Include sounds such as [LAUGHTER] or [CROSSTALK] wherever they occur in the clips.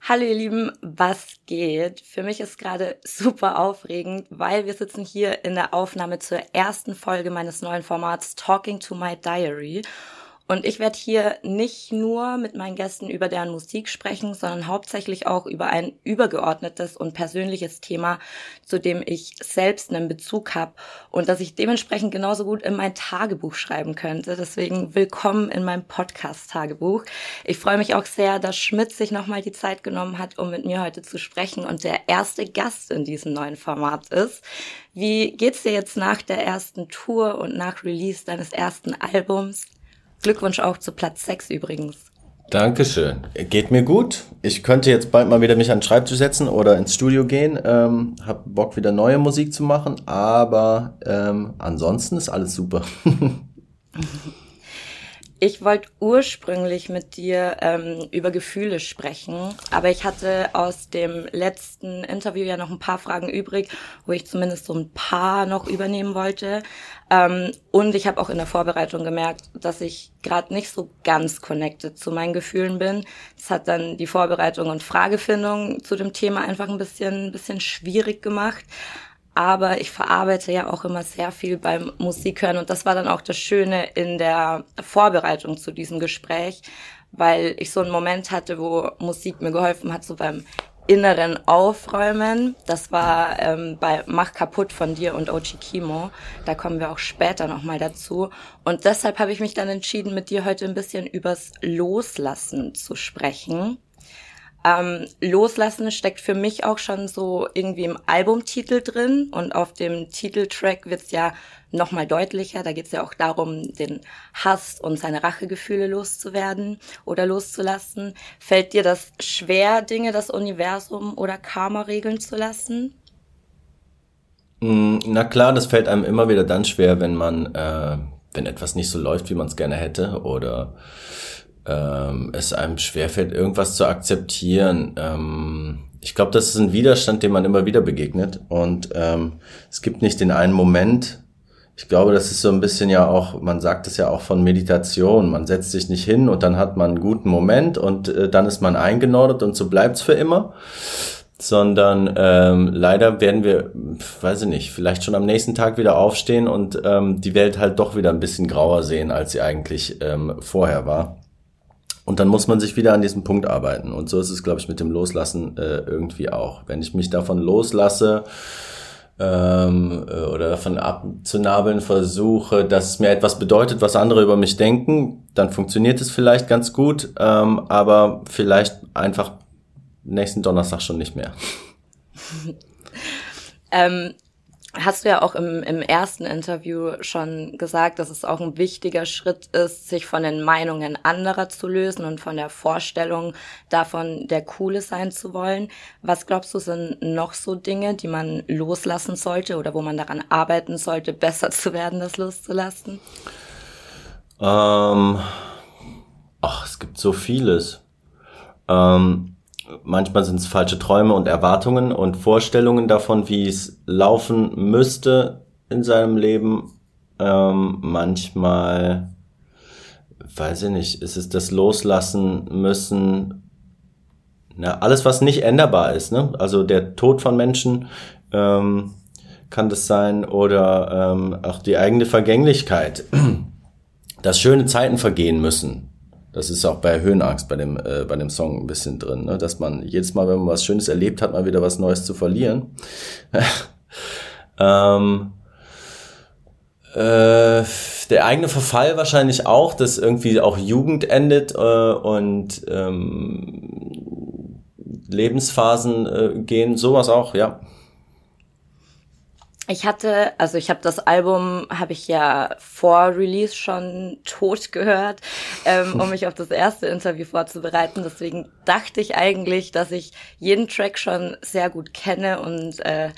Hallo ihr Lieben, was geht? Für mich ist gerade super aufregend, weil wir sitzen hier in der Aufnahme zur ersten Folge meines neuen Formats Talking to My Diary. Und ich werde hier nicht nur mit meinen Gästen über deren Musik sprechen, sondern hauptsächlich auch über ein übergeordnetes und persönliches Thema, zu dem ich selbst einen Bezug habe und das ich dementsprechend genauso gut in mein Tagebuch schreiben könnte. Deswegen willkommen in meinem Podcast-Tagebuch. Ich freue mich auch sehr, dass Schmidt sich nochmal die Zeit genommen hat, um mit mir heute zu sprechen und der erste Gast in diesem neuen Format ist. Wie geht's dir jetzt nach der ersten Tour und nach Release deines ersten Albums? Glückwunsch auch zu Platz 6 übrigens. Dankeschön. Geht mir gut. Ich könnte jetzt bald mal wieder mich an den Schreibtisch setzen oder ins Studio gehen. Ähm, hab Bock wieder neue Musik zu machen, aber ähm, ansonsten ist alles super. [LAUGHS] Ich wollte ursprünglich mit dir ähm, über Gefühle sprechen, aber ich hatte aus dem letzten Interview ja noch ein paar Fragen übrig, wo ich zumindest so ein paar noch übernehmen wollte. Ähm, und ich habe auch in der Vorbereitung gemerkt, dass ich gerade nicht so ganz connected zu meinen Gefühlen bin. Das hat dann die Vorbereitung und Fragefindung zu dem Thema einfach ein bisschen, ein bisschen schwierig gemacht aber ich verarbeite ja auch immer sehr viel beim Musikhören und das war dann auch das Schöne in der Vorbereitung zu diesem Gespräch, weil ich so einen Moment hatte, wo Musik mir geholfen hat, so beim inneren Aufräumen. Das war ähm, bei Mach kaputt von dir und Ochi Kimo. Da kommen wir auch später nochmal dazu. Und deshalb habe ich mich dann entschieden, mit dir heute ein bisschen übers Loslassen zu sprechen. Ähm, Loslassen steckt für mich auch schon so irgendwie im Albumtitel drin und auf dem Titeltrack wird's ja nochmal deutlicher. Da geht's ja auch darum, den Hass und seine Rachegefühle loszuwerden oder loszulassen. Fällt dir das schwer, Dinge, das Universum oder Karma regeln zu lassen? Mm, na klar, das fällt einem immer wieder dann schwer, wenn man, äh, wenn etwas nicht so läuft, wie man es gerne hätte oder ähm, es einem schwerfällt, irgendwas zu akzeptieren. Ähm, ich glaube, das ist ein Widerstand, dem man immer wieder begegnet. Und ähm, es gibt nicht den einen Moment. Ich glaube, das ist so ein bisschen ja auch, man sagt es ja auch von Meditation. Man setzt sich nicht hin und dann hat man einen guten Moment und äh, dann ist man eingenordet und so bleibt's für immer. Sondern ähm, leider werden wir, weiß ich nicht, vielleicht schon am nächsten Tag wieder aufstehen und ähm, die Welt halt doch wieder ein bisschen grauer sehen, als sie eigentlich ähm, vorher war. Und dann muss man sich wieder an diesem Punkt arbeiten. Und so ist es, glaube ich, mit dem Loslassen äh, irgendwie auch. Wenn ich mich davon loslasse ähm, äh, oder davon abzunabeln versuche, dass es mir etwas bedeutet, was andere über mich denken, dann funktioniert es vielleicht ganz gut, ähm, aber vielleicht einfach nächsten Donnerstag schon nicht mehr. [LAUGHS] ähm, hast du ja auch im, im ersten Interview schon gesagt, dass es auch ein wichtiger Schritt ist, sich von den Meinungen anderer zu lösen und von der Vorstellung davon, der Coole sein zu wollen. Was glaubst du, sind noch so Dinge, die man loslassen sollte oder wo man daran arbeiten sollte, [LAUGHS] besser zu werden, das loszulassen? Ähm, ach, es gibt so vieles. Ähm, manchmal sind es falsche Träume und Erwartungen und Vorstellungen davon, wie es laufen müsste in seinem Leben. Ähm, manchmal, weiß ich nicht, ist es das Loslassen müssen. Na, alles, was nicht änderbar ist, ne? Also der Tod von Menschen ähm, kann das sein oder ähm, auch die eigene Vergänglichkeit, dass schöne Zeiten vergehen müssen das ist auch bei Höhenangst bei dem, äh, bei dem Song ein bisschen drin, ne? dass man jedes Mal, wenn man was Schönes erlebt hat, mal wieder was Neues zu verlieren. [LAUGHS] ähm, äh, der eigene Verfall wahrscheinlich auch, dass irgendwie auch Jugend endet äh, und ähm, Lebensphasen äh, gehen, sowas auch, ja. Ich hatte, also ich habe das Album, habe ich ja vor Release schon tot gehört, ähm, um mich auf das erste Interview vorzubereiten. Deswegen dachte ich eigentlich, dass ich jeden Track schon sehr gut kenne und äh,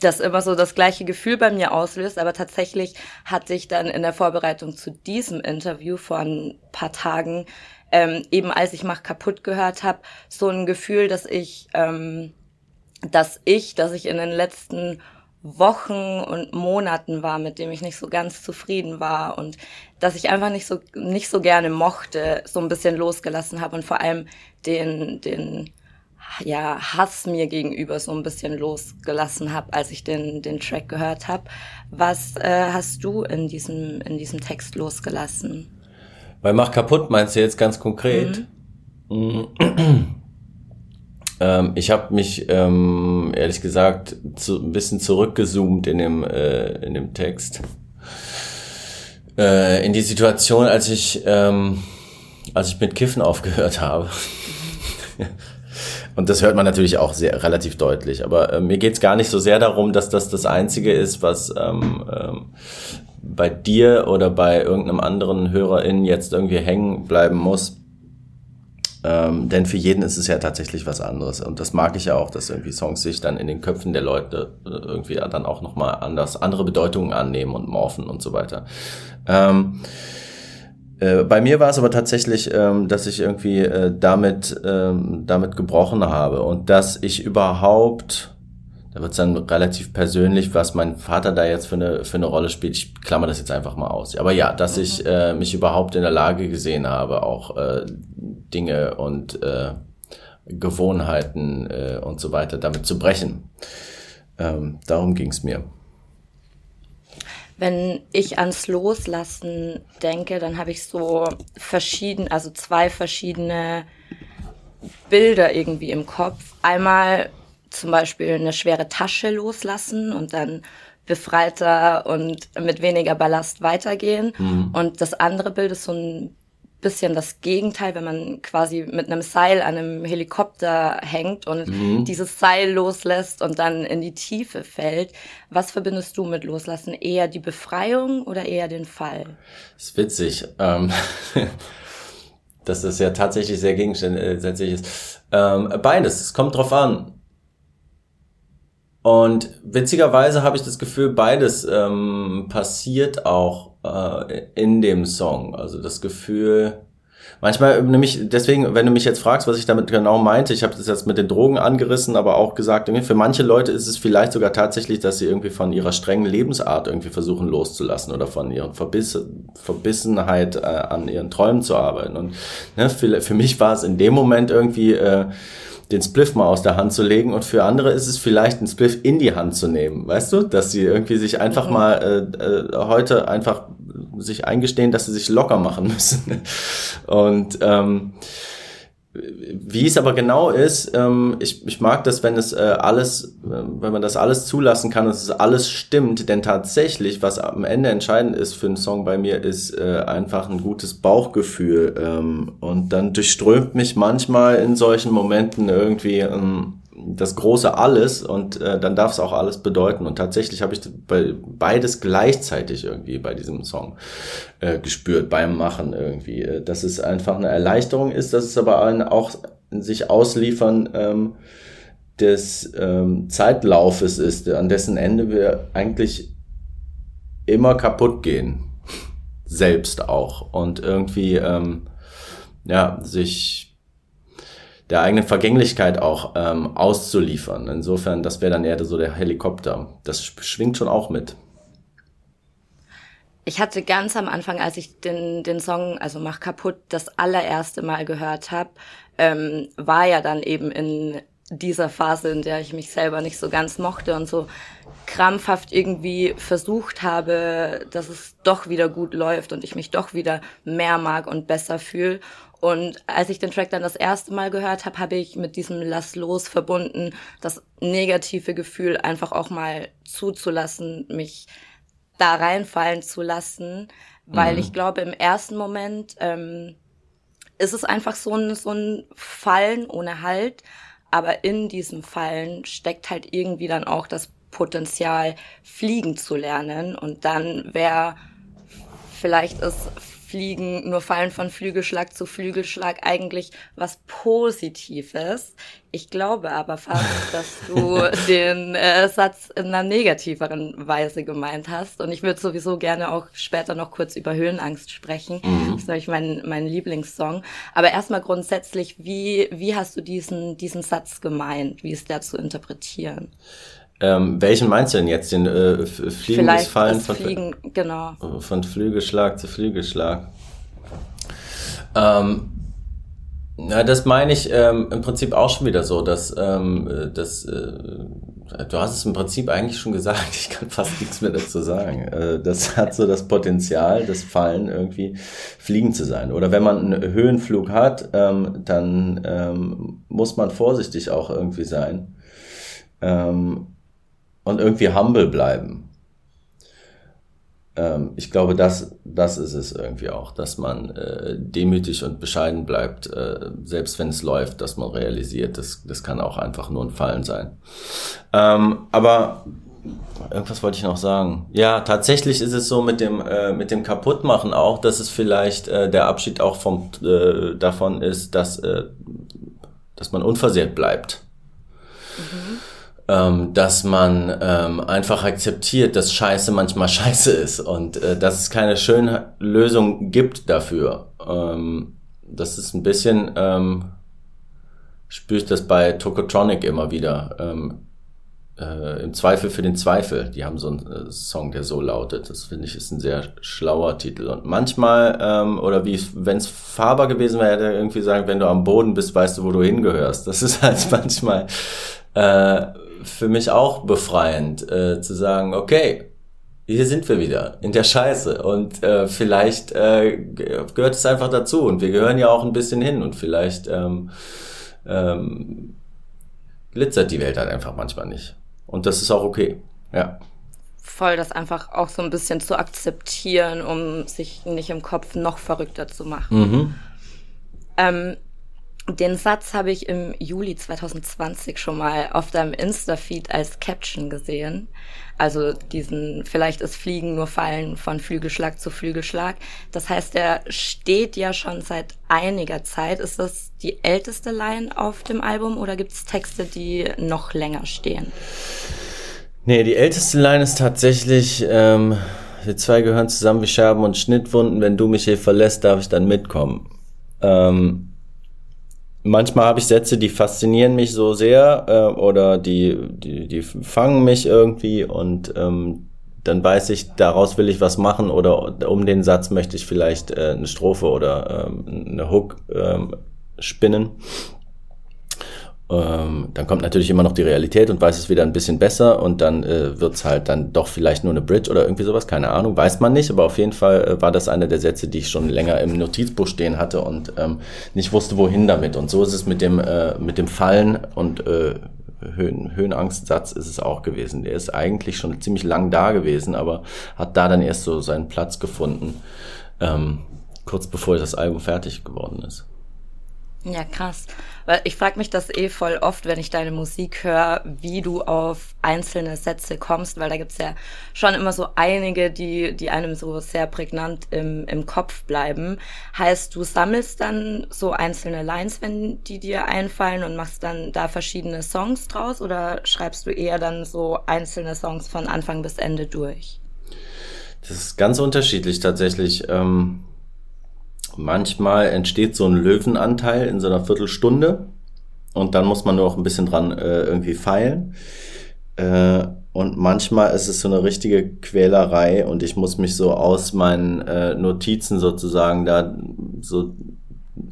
das immer so das gleiche Gefühl bei mir auslöst. Aber tatsächlich hatte ich dann in der Vorbereitung zu diesem Interview vor ein paar Tagen ähm, eben als ich Mach kaputt gehört habe, so ein Gefühl, dass ich, ähm, dass ich, dass ich in den letzten Wochen und Monaten war, mit dem ich nicht so ganz zufrieden war und dass ich einfach nicht so nicht so gerne mochte, so ein bisschen losgelassen habe und vor allem den den ja Hass mir gegenüber so ein bisschen losgelassen habe, als ich den den Track gehört habe. Was äh, hast du in diesem in diesem Text losgelassen? Weil mach kaputt meinst du jetzt ganz konkret? Mhm. Ähm, ich habe mich ähm, ehrlich gesagt zu, ein bisschen zurückgezoomt in dem, äh, in dem Text. Äh, in die Situation, als ich, ähm, als ich mit Kiffen aufgehört habe. [LAUGHS] Und das hört man natürlich auch sehr relativ deutlich. Aber äh, mir geht's gar nicht so sehr darum, dass das das Einzige ist, was ähm, ähm, bei dir oder bei irgendeinem anderen HörerInnen jetzt irgendwie hängen bleiben muss ähm, denn für jeden ist es ja tatsächlich was anderes. Und das mag ich ja auch, dass irgendwie Songs sich dann in den Köpfen der Leute äh, irgendwie dann auch nochmal anders, andere Bedeutungen annehmen und morphen und so weiter. Ähm, äh, bei mir war es aber tatsächlich, ähm, dass ich irgendwie äh, damit, ähm, damit gebrochen habe und dass ich überhaupt da wird es dann relativ persönlich, was mein Vater da jetzt für eine, für eine Rolle spielt. Ich klammer das jetzt einfach mal aus. Aber ja, dass mhm. ich äh, mich überhaupt in der Lage gesehen habe, auch äh, Dinge und äh, Gewohnheiten äh, und so weiter damit zu brechen. Ähm, darum ging es mir. Wenn ich ans Loslassen denke, dann habe ich so verschieden, also zwei verschiedene Bilder irgendwie im Kopf. Einmal zum Beispiel eine schwere Tasche loslassen und dann befreiter und mit weniger Ballast weitergehen. Mhm. Und das andere Bild ist so ein bisschen das Gegenteil, wenn man quasi mit einem Seil an einem Helikopter hängt und mhm. dieses Seil loslässt und dann in die Tiefe fällt. Was verbindest du mit Loslassen? Eher die Befreiung oder eher den Fall? Das ist witzig. Ähm, dass [LAUGHS] das ja tatsächlich sehr gegensätzlich ist. Ähm, beides, es kommt drauf an. Und witzigerweise habe ich das Gefühl, beides ähm, passiert auch äh, in dem Song. Also das Gefühl, manchmal nämlich deswegen, wenn du mich jetzt fragst, was ich damit genau meinte, ich habe das jetzt mit den Drogen angerissen, aber auch gesagt, für manche Leute ist es vielleicht sogar tatsächlich, dass sie irgendwie von ihrer strengen Lebensart irgendwie versuchen loszulassen oder von ihrer Verbiss Verbissenheit äh, an ihren Träumen zu arbeiten. Und ne, für, für mich war es in dem Moment irgendwie äh, den Spliff mal aus der Hand zu legen und für andere ist es vielleicht, einen Spliff in die Hand zu nehmen, weißt du, dass sie irgendwie sich einfach mhm. mal äh, äh, heute einfach sich eingestehen, dass sie sich locker machen [LAUGHS] müssen und ähm, wie es aber genau ist, ähm, ich, ich mag das, wenn es äh, alles, äh, wenn man das alles zulassen kann, dass es alles stimmt, denn tatsächlich, was am Ende entscheidend ist für einen Song bei mir, ist äh, einfach ein gutes Bauchgefühl ähm, und dann durchströmt mich manchmal in solchen Momenten irgendwie ähm, das große Alles und äh, dann darf es auch alles bedeuten. Und tatsächlich habe ich bei, beides gleichzeitig irgendwie bei diesem Song äh, gespürt, beim Machen irgendwie. Äh, dass es einfach eine Erleichterung ist, dass es aber auch sich ausliefern ähm, des ähm, Zeitlaufes ist, an dessen Ende wir eigentlich immer kaputt gehen. Selbst auch. Und irgendwie ähm, ja, sich der eigenen Vergänglichkeit auch ähm, auszuliefern. Insofern, das wäre dann eher so der Helikopter. Das schwingt schon auch mit. Ich hatte ganz am Anfang, als ich den, den Song, also Mach kaputt, das allererste Mal gehört habe, ähm, war ja dann eben in dieser Phase, in der ich mich selber nicht so ganz mochte und so krampfhaft irgendwie versucht habe, dass es doch wieder gut läuft und ich mich doch wieder mehr mag und besser fühle. Und als ich den Track dann das erste Mal gehört habe, habe ich mit diesem Lass los verbunden, das negative Gefühl einfach auch mal zuzulassen, mich da reinfallen zu lassen, weil mhm. ich glaube, im ersten Moment ähm, ist es einfach so ein, so ein Fallen ohne Halt, aber in diesem Fallen steckt halt irgendwie dann auch das Potenzial, fliegen zu lernen. Und dann wäre vielleicht ist Fliegen nur fallen von Flügelschlag zu Flügelschlag eigentlich was Positives. Ich glaube aber fast, [LAUGHS] dass du den äh, Satz in einer negativeren Weise gemeint hast. Und ich würde sowieso gerne auch später noch kurz über Höhenangst sprechen. Mhm. Das ist nämlich mein, mein Lieblingssong. Aber erstmal grundsätzlich, wie, wie hast du diesen, diesen Satz gemeint? Wie ist der zu interpretieren? Ähm, welchen meinst du denn jetzt? Den äh, Fliegendesfallen von, Fliegen, genau. von Flügelschlag zu Flügelschlag? Ähm, na, das meine ich ähm, im Prinzip auch schon wieder so, dass ähm, das, äh, du hast es im Prinzip eigentlich schon gesagt, [LAUGHS] ich kann fast nichts mehr dazu sagen. Äh, das hat so das Potenzial, das Fallen irgendwie fliegen zu sein. Oder wenn man einen Höhenflug hat, ähm, dann ähm, muss man vorsichtig auch irgendwie sein. Ähm, und irgendwie humble bleiben. Ähm, ich glaube, das, das ist es irgendwie auch, dass man äh, demütig und bescheiden bleibt, äh, selbst wenn es läuft, dass man realisiert, das, das kann auch einfach nur ein Fallen sein. Ähm, aber irgendwas wollte ich noch sagen. Ja, tatsächlich ist es so mit dem äh, mit dem Kaputtmachen auch, dass es vielleicht äh, der Abschied auch vom äh, davon ist, dass äh, dass man unversehrt bleibt. Mhm ähm, dass man ähm, einfach akzeptiert, dass Scheiße manchmal [LAUGHS] Scheiße ist und äh, dass es keine schöne Lösung gibt dafür. Ähm, das ist ein bisschen, ähm, spüre ich das bei Tokotronic immer wieder. Ähm, äh, Im Zweifel für den Zweifel. Die haben so einen äh, Song, der so lautet. Das finde ich ist ein sehr schlauer Titel. Und manchmal, ähm, oder wie wenn es Faber gewesen wäre, hätte er irgendwie sagen, wenn du am Boden bist, weißt du, wo du hingehörst. Das ist halt [LAUGHS] manchmal äh, für mich auch befreiend, äh, zu sagen, okay, hier sind wir wieder in der Scheiße und äh, vielleicht äh, gehört es einfach dazu und wir gehören ja auch ein bisschen hin und vielleicht ähm, ähm, glitzert die Welt halt einfach manchmal nicht und das ist auch okay, ja. Voll, das einfach auch so ein bisschen zu akzeptieren, um sich nicht im Kopf noch verrückter zu machen. Mhm. Ähm, den Satz habe ich im Juli 2020 schon mal auf deinem Insta-Feed als Caption gesehen. Also diesen, vielleicht ist Fliegen nur Fallen von Flügelschlag zu Flügelschlag. Das heißt, er steht ja schon seit einiger Zeit. Ist das die älteste Line auf dem Album oder gibt es Texte, die noch länger stehen? Nee, die älteste Line ist tatsächlich, ähm, wir zwei gehören zusammen wie Scherben und Schnittwunden. Wenn du mich hier verlässt, darf ich dann mitkommen. Ähm, manchmal habe ich Sätze, die faszinieren mich so sehr äh, oder die, die, die fangen mich irgendwie und ähm, dann weiß ich, daraus will ich was machen oder um den Satz möchte ich vielleicht äh, eine Strophe oder ähm, eine Hook ähm, spinnen. Ähm, dann kommt natürlich immer noch die Realität und weiß es wieder ein bisschen besser und dann äh, wird's halt dann doch vielleicht nur eine Bridge oder irgendwie sowas, keine Ahnung, weiß man nicht, aber auf jeden Fall äh, war das einer der Sätze, die ich schon länger im Notizbuch stehen hatte und ähm, nicht wusste, wohin damit. Und so ist es mit dem, äh, mit dem Fallen und äh, Höhen, Höhenangstsatz ist es auch gewesen. Der ist eigentlich schon ziemlich lang da gewesen, aber hat da dann erst so seinen Platz gefunden, ähm, kurz bevor das Album fertig geworden ist. Ja, krass. Weil ich frage mich das eh voll oft, wenn ich deine Musik höre, wie du auf einzelne Sätze kommst, weil da gibt's ja schon immer so einige, die, die einem so sehr prägnant im, im Kopf bleiben. Heißt, du sammelst dann so einzelne Lines, wenn die dir einfallen und machst dann da verschiedene Songs draus oder schreibst du eher dann so einzelne Songs von Anfang bis Ende durch? Das ist ganz unterschiedlich tatsächlich. Ähm manchmal entsteht so ein Löwenanteil in so einer Viertelstunde und dann muss man nur noch ein bisschen dran äh, irgendwie feilen. Äh, und manchmal ist es so eine richtige Quälerei und ich muss mich so aus meinen äh, Notizen sozusagen da so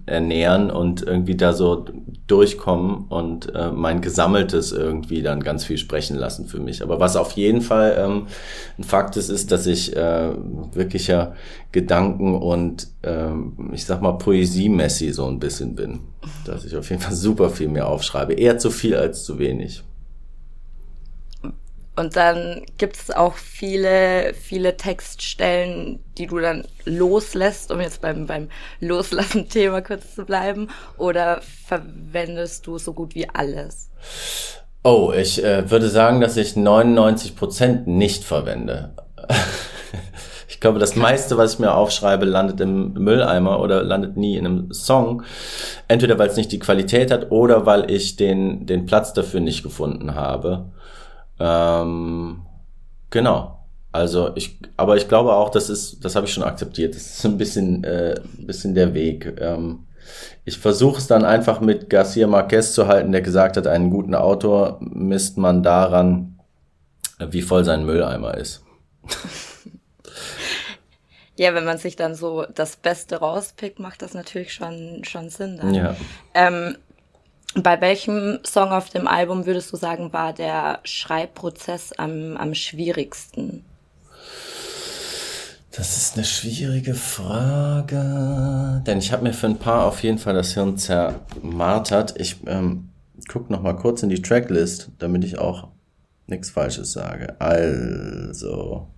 ernähren und irgendwie da so durchkommen und äh, mein Gesammeltes irgendwie dann ganz viel sprechen lassen für mich. Aber was auf jeden Fall ähm, ein Fakt ist, ist, dass ich äh, wirklicher Gedanken und ähm, ich sag mal Poesie-Messi so ein bisschen bin. Dass ich auf jeden Fall super viel mehr aufschreibe. Eher zu viel als zu wenig. Und dann gibt es auch viele, viele Textstellen, die du dann loslässt, um jetzt beim, beim Loslassen-Thema kurz zu bleiben. Oder verwendest du so gut wie alles? Oh, ich äh, würde sagen, dass ich 99 Prozent nicht verwende. [LAUGHS] Ich glaube, das meiste, was ich mir aufschreibe, landet im Mülleimer oder landet nie in einem Song. Entweder weil es nicht die Qualität hat oder weil ich den, den Platz dafür nicht gefunden habe. Ähm, genau. Also ich, aber ich glaube auch, das ist, das habe ich schon akzeptiert. Das ist ein bisschen, äh, ein bisschen der Weg. Ähm, ich versuche es dann einfach mit Garcia Marquez zu halten, der gesagt hat, einen guten Autor misst man daran, wie voll sein Mülleimer ist. [LAUGHS] Ja, wenn man sich dann so das Beste rauspickt, macht das natürlich schon, schon Sinn. Dann. Ja. Ähm, bei welchem Song auf dem Album würdest du sagen, war der Schreibprozess am, am schwierigsten? Das ist eine schwierige Frage, denn ich habe mir für ein paar auf jeden Fall das Hirn zermartert. Ich ähm, gucke noch mal kurz in die Tracklist, damit ich auch nichts Falsches sage. Also,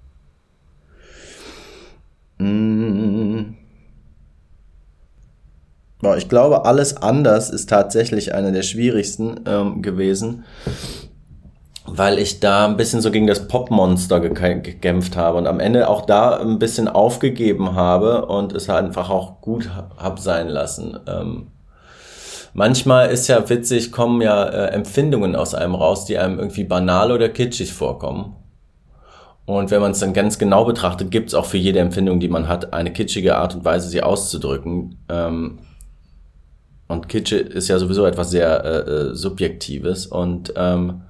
mm, boah, ich glaube, alles anders ist tatsächlich einer der schwierigsten ähm, gewesen weil ich da ein bisschen so gegen das Popmonster gekämpft habe und am Ende auch da ein bisschen aufgegeben habe und es einfach auch gut hab sein lassen. Ähm, manchmal ist ja witzig, kommen ja äh, Empfindungen aus einem raus, die einem irgendwie banal oder kitschig vorkommen. Und wenn man es dann ganz genau betrachtet, gibt es auch für jede Empfindung, die man hat, eine kitschige Art und Weise, sie auszudrücken. Ähm, und Kitsch ist ja sowieso etwas sehr äh, äh Subjektives und ähm,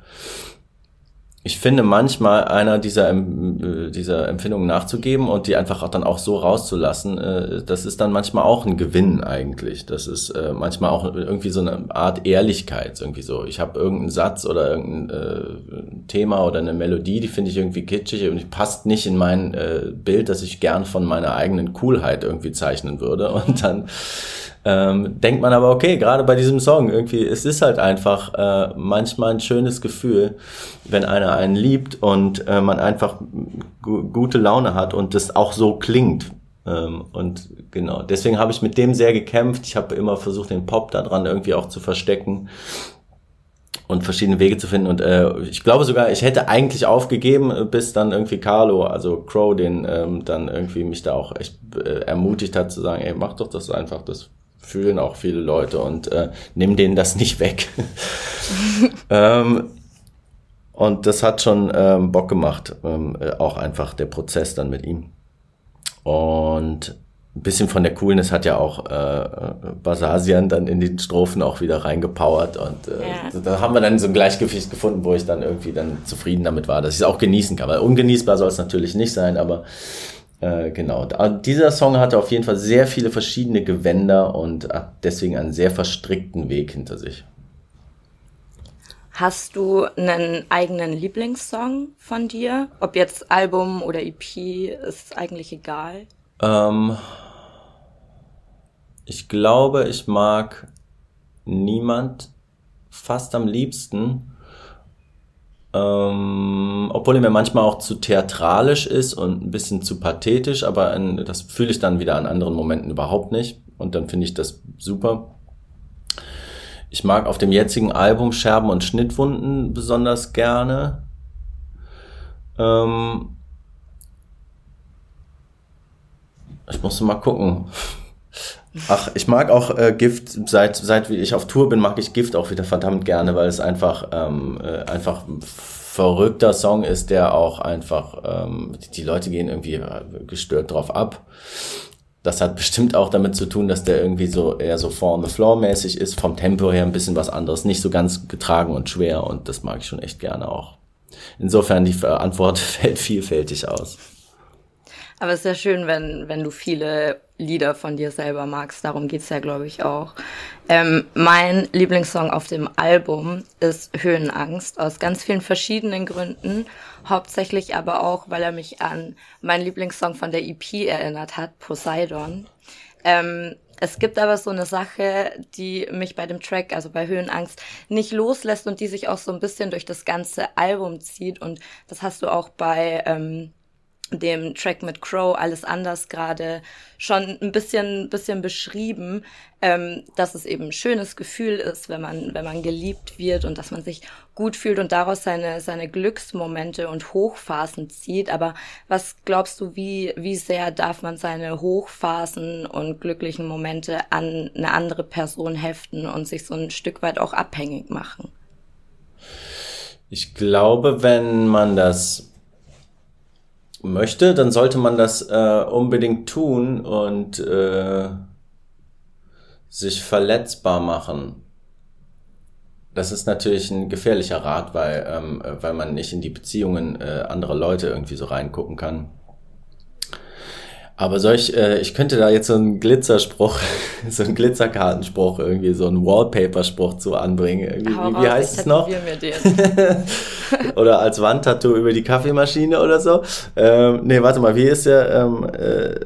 ich finde manchmal einer dieser, äh, dieser Empfindungen nachzugeben und die einfach auch dann auch so rauszulassen, äh, das ist dann manchmal auch ein Gewinn eigentlich. Das ist äh, manchmal auch irgendwie so eine Art Ehrlichkeit. Irgendwie so, ich habe irgendeinen Satz oder irgendein Thema oder eine Melodie, die finde ich irgendwie kitschig und die passt nicht in mein Bild, das ich gern von meiner eigenen Coolheit irgendwie zeichnen würde. Und dann ähm, denkt man aber, okay, gerade bei diesem Song, irgendwie, es ist halt einfach äh, manchmal ein schönes Gefühl, wenn einer einen liebt und äh, man einfach gute Laune hat und das auch so klingt. Ähm, und genau, deswegen habe ich mit dem sehr gekämpft. Ich habe immer versucht, den Pop da dran irgendwie auch zu verstecken und verschiedene Wege zu finden. Und äh, ich glaube sogar, ich hätte eigentlich aufgegeben, bis dann irgendwie Carlo, also Crow, den ähm, dann irgendwie mich da auch echt äh, ermutigt hat zu sagen, ey, mach doch das einfach, das fühlen auch viele Leute und äh, nimm denen das nicht weg. [LAUGHS] ähm, und das hat schon ähm, Bock gemacht, ähm, äh, auch einfach der Prozess dann mit ihm. Und ein bisschen von der Coolness hat ja auch äh, Basasian dann in den Strophen auch wieder reingepowert und äh, ja. da haben wir dann so ein Gleichgewicht gefunden, wo ich dann irgendwie dann zufrieden damit war, dass ich es auch genießen kann. Weil ungenießbar soll es natürlich nicht sein, aber äh, genau. Dieser Song hatte auf jeden Fall sehr viele verschiedene Gewänder und hat deswegen einen sehr verstrickten Weg hinter sich. Hast du einen eigenen Lieblingssong von dir? Ob jetzt Album oder EP, ist eigentlich egal. Ähm, ich glaube, ich mag niemand fast am liebsten. Ähm, obwohl er mir manchmal auch zu theatralisch ist und ein bisschen zu pathetisch, aber in, das fühle ich dann wieder an anderen Momenten überhaupt nicht. Und dann finde ich das super. Ich mag auf dem jetzigen Album Scherben und Schnittwunden besonders gerne. Ähm ich musste mal gucken. Ach, ich mag auch äh, Gift, seit, seit ich auf Tour bin, mag ich Gift auch wieder verdammt gerne, weil es einfach, ähm, äh, einfach ein verrückter Song ist, der auch einfach, ähm, die Leute gehen irgendwie äh, gestört drauf ab. Das hat bestimmt auch damit zu tun, dass der irgendwie so eher so Four on the Floor mäßig ist, vom Tempo her ein bisschen was anderes, nicht so ganz getragen und schwer und das mag ich schon echt gerne auch. Insofern die Antwort [LAUGHS] fällt vielfältig aus. Aber es ist ja schön, wenn, wenn du viele Lieder von dir selber magst. Darum geht's ja, glaube ich, auch. Ähm, mein Lieblingssong auf dem Album ist Höhenangst, aus ganz vielen verschiedenen Gründen. Hauptsächlich aber auch, weil er mich an meinen Lieblingssong von der EP erinnert hat, Poseidon. Ähm, es gibt aber so eine Sache, die mich bei dem Track, also bei Höhenangst, nicht loslässt und die sich auch so ein bisschen durch das ganze Album zieht. Und das hast du auch bei ähm, dem Track mit Crow alles anders gerade schon ein bisschen bisschen beschrieben, ähm, dass es eben ein schönes Gefühl ist, wenn man wenn man geliebt wird und dass man sich gut fühlt und daraus seine seine Glücksmomente und Hochphasen zieht. Aber was glaubst du, wie wie sehr darf man seine Hochphasen und glücklichen Momente an eine andere Person heften und sich so ein Stück weit auch abhängig machen? Ich glaube, wenn man das möchte, dann sollte man das äh, unbedingt tun und äh, sich verletzbar machen. Das ist natürlich ein gefährlicher Rat, weil, ähm, weil man nicht in die Beziehungen äh, anderer Leute irgendwie so reingucken kann. Aber solch, äh, ich könnte da jetzt so einen Glitzerspruch, [LAUGHS] so einen Glitzerkartenspruch, irgendwie so einen Wallpaper-Spruch zu anbringen. Wie, wie, wie heißt es noch? [LAUGHS] oder als Wandtattoo über die Kaffeemaschine oder so. Ähm, nee, warte mal, wie ist der? Ähm, äh,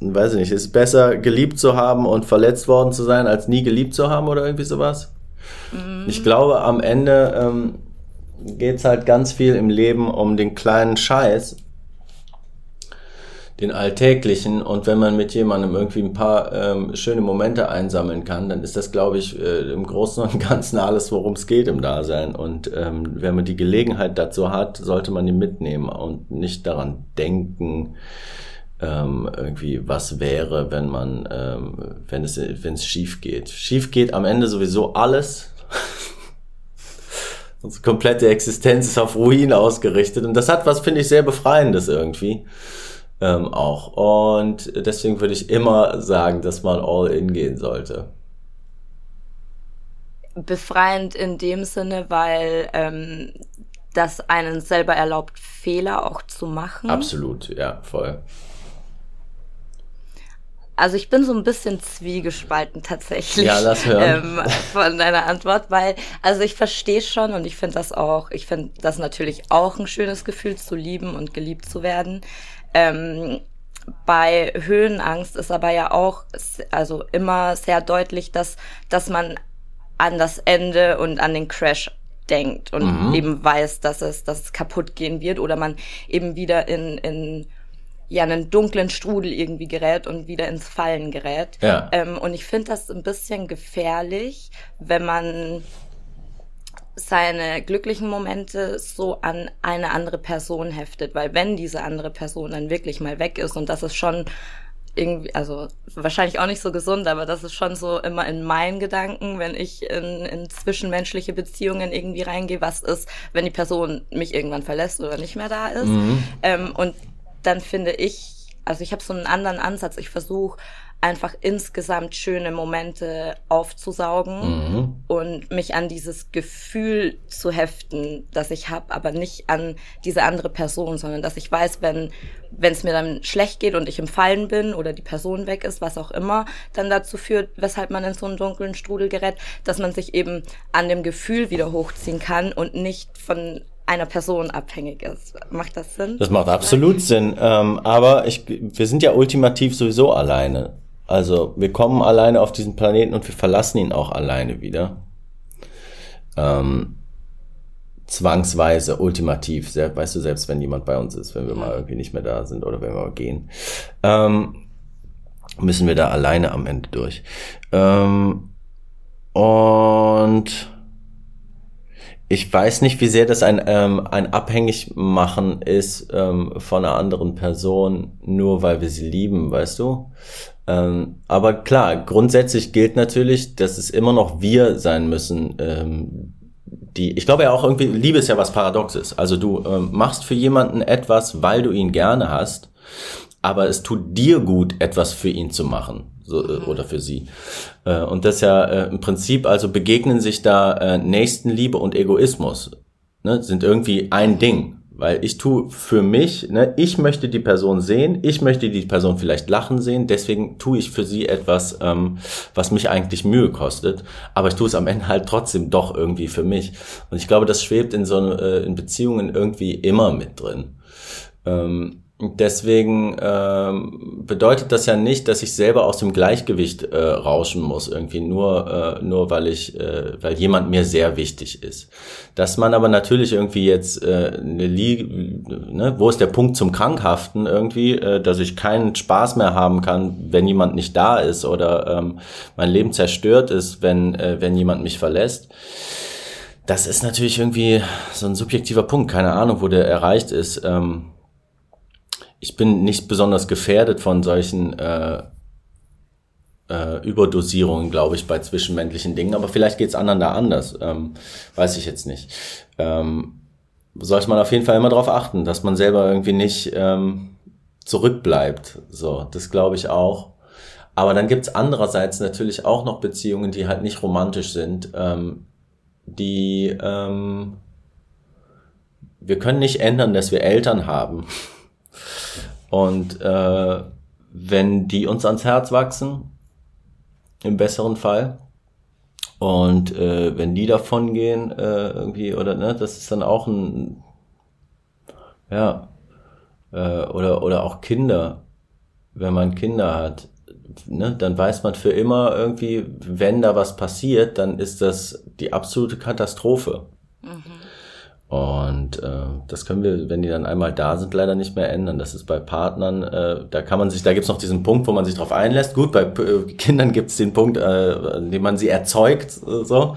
weiß ich nicht, ist besser geliebt zu haben und verletzt worden zu sein, als nie geliebt zu haben oder irgendwie sowas? Mhm. Ich glaube, am Ende ähm, geht halt ganz viel im Leben um den kleinen Scheiß den alltäglichen und wenn man mit jemandem irgendwie ein paar ähm, schöne Momente einsammeln kann, dann ist das, glaube ich, äh, im Großen und [LAUGHS] Ganzen alles, worum es geht im Dasein. Und ähm, wenn man die Gelegenheit dazu hat, sollte man die mitnehmen und nicht daran denken, ähm, irgendwie, was wäre, wenn man, ähm, wenn es, wenn es schief geht. Schief geht am Ende sowieso alles. [LAUGHS] Unsere komplette Existenz ist auf Ruin ausgerichtet und das hat was, finde ich, sehr befreiendes irgendwie ähm, auch. Und deswegen würde ich immer sagen, dass man all in gehen sollte. Befreiend in dem Sinne, weil ähm, das einen selber erlaubt, Fehler auch zu machen. Absolut, ja, voll. Also ich bin so ein bisschen zwiegespalten tatsächlich ja, lass hören. Ähm, von deiner Antwort, weil also ich verstehe schon und ich finde das auch, ich finde das natürlich auch ein schönes Gefühl zu lieben und geliebt zu werden. Ähm, bei Höhenangst ist aber ja auch also immer sehr deutlich, dass dass man an das Ende und an den Crash denkt und mhm. eben weiß, dass es dass es kaputt gehen wird oder man eben wieder in in ja einen dunklen Strudel irgendwie gerät und wieder ins Fallen gerät. Ja. Ähm, und ich finde das ein bisschen gefährlich, wenn man seine glücklichen Momente so an eine andere Person heftet, weil wenn diese andere Person dann wirklich mal weg ist und das ist schon irgendwie, also wahrscheinlich auch nicht so gesund, aber das ist schon so immer in meinen Gedanken, wenn ich in, in zwischenmenschliche Beziehungen irgendwie reingehe, was ist, wenn die Person mich irgendwann verlässt oder nicht mehr da ist. Mhm. Ähm, und dann finde ich, also ich habe so einen anderen Ansatz. Ich versuche einfach insgesamt schöne Momente aufzusaugen mhm. und mich an dieses Gefühl zu heften, das ich habe, aber nicht an diese andere Person, sondern dass ich weiß, wenn wenn es mir dann schlecht geht und ich im Fallen bin oder die Person weg ist, was auch immer, dann dazu führt, weshalb man in so einen dunklen Strudel gerät, dass man sich eben an dem Gefühl wieder hochziehen kann und nicht von einer Person abhängig ist. Macht das Sinn? Das macht absolut Sinn. Ähm, aber ich, wir sind ja ultimativ sowieso alleine. Also wir kommen alleine auf diesen Planeten und wir verlassen ihn auch alleine wieder. Ähm, zwangsweise, ultimativ, sehr, weißt du, selbst wenn jemand bei uns ist, wenn wir mal irgendwie nicht mehr da sind oder wenn wir mal gehen, ähm, müssen wir da alleine am Ende durch. Ähm, und ich weiß nicht, wie sehr das ein, ähm, ein Abhängigmachen ist ähm, von einer anderen Person, nur weil wir sie lieben, weißt du? Ähm, aber klar, grundsätzlich gilt natürlich, dass es immer noch wir sein müssen, ähm, die, ich glaube ja auch irgendwie, Liebe ist ja was Paradoxes. Also du ähm, machst für jemanden etwas, weil du ihn gerne hast, aber es tut dir gut, etwas für ihn zu machen so, äh, oder für sie. Äh, und das ja äh, im Prinzip, also begegnen sich da Nächstenliebe und Egoismus, ne, sind irgendwie ein Ding. Weil ich tue für mich, ne, ich möchte die Person sehen, ich möchte die Person vielleicht lachen sehen, deswegen tue ich für sie etwas, ähm, was mich eigentlich Mühe kostet, aber ich tue es am Ende halt trotzdem doch irgendwie für mich. Und ich glaube, das schwebt in so äh, in Beziehungen irgendwie immer mit drin. Ähm, Deswegen ähm, bedeutet das ja nicht, dass ich selber aus dem Gleichgewicht äh, rauschen muss, irgendwie nur, äh, nur weil ich, äh, weil jemand mir sehr wichtig ist. Dass man aber natürlich irgendwie jetzt äh, eine Lie ne, wo ist der Punkt zum Krankhaften irgendwie, äh, dass ich keinen Spaß mehr haben kann, wenn jemand nicht da ist oder ähm, mein Leben zerstört ist, wenn, äh, wenn jemand mich verlässt. Das ist natürlich irgendwie so ein subjektiver Punkt, keine Ahnung, wo der erreicht ist. Ähm, ich bin nicht besonders gefährdet von solchen äh, äh, Überdosierungen, glaube ich, bei zwischenmännlichen Dingen. Aber vielleicht geht es anderen da anders. Ähm, weiß ich jetzt nicht. Ähm, sollte man auf jeden Fall immer darauf achten, dass man selber irgendwie nicht ähm, zurückbleibt. So, das glaube ich auch. Aber dann gibt's andererseits natürlich auch noch Beziehungen, die halt nicht romantisch sind, ähm, die ähm, wir können nicht ändern, dass wir Eltern haben. [LAUGHS] Und äh, wenn die uns ans Herz wachsen, im besseren Fall, und äh, wenn die davon gehen, äh, irgendwie, oder ne, das ist dann auch ein, ja, äh, oder, oder auch Kinder, wenn man Kinder hat, ne, dann weiß man für immer irgendwie, wenn da was passiert, dann ist das die absolute Katastrophe. Mhm. Und äh, das können wir, wenn die dann einmal da sind, leider nicht mehr ändern. Das ist bei Partnern, äh, da kann man sich, da gibt's noch diesen Punkt, wo man sich drauf einlässt. Gut, bei äh, Kindern gibt's den Punkt, äh, in dem man sie erzeugt, äh, so.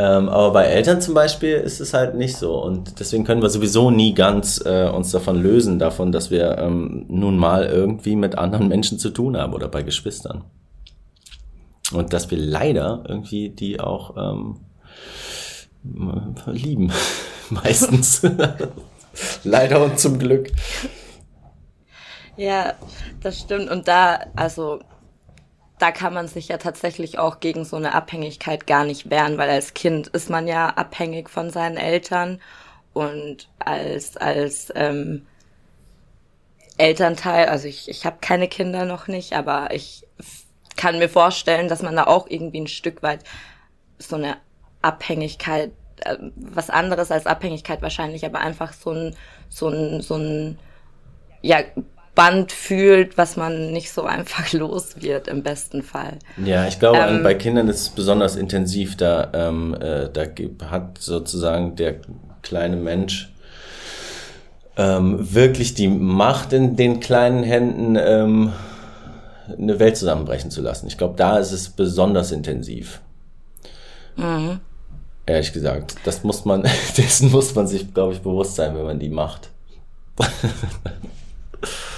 Ähm, aber bei Eltern zum Beispiel ist es halt nicht so. Und deswegen können wir sowieso nie ganz äh, uns davon lösen, davon, dass wir ähm, nun mal irgendwie mit anderen Menschen zu tun haben oder bei Geschwistern. Und dass wir leider irgendwie die auch ähm, lieben. [LAUGHS] [LAUGHS] meistens. Leider und zum Glück. Ja, das stimmt. Und da, also, da kann man sich ja tatsächlich auch gegen so eine Abhängigkeit gar nicht wehren, weil als Kind ist man ja abhängig von seinen Eltern und als, als ähm, Elternteil, also ich, ich habe keine Kinder noch nicht, aber ich kann mir vorstellen, dass man da auch irgendwie ein Stück weit so eine Abhängigkeit äh, was anderes als Abhängigkeit wahrscheinlich, aber einfach so ein, so ein, so ein, ja, Band fühlt, was man nicht so einfach [LAUGHS] los wird im besten Fall. Ja, ich glaube, ähm, bei Kindern ist es besonders intensiv. Da, ähm, äh, da hat sozusagen der kleine Mensch ähm, wirklich die Macht in den kleinen Händen, ähm, eine Welt zusammenbrechen zu lassen. Ich glaube, da ist es besonders intensiv. Mhm. Ehrlich gesagt. Das muss man, [LAUGHS] dessen muss man sich, glaube ich, bewusst sein, wenn man die macht. [LAUGHS]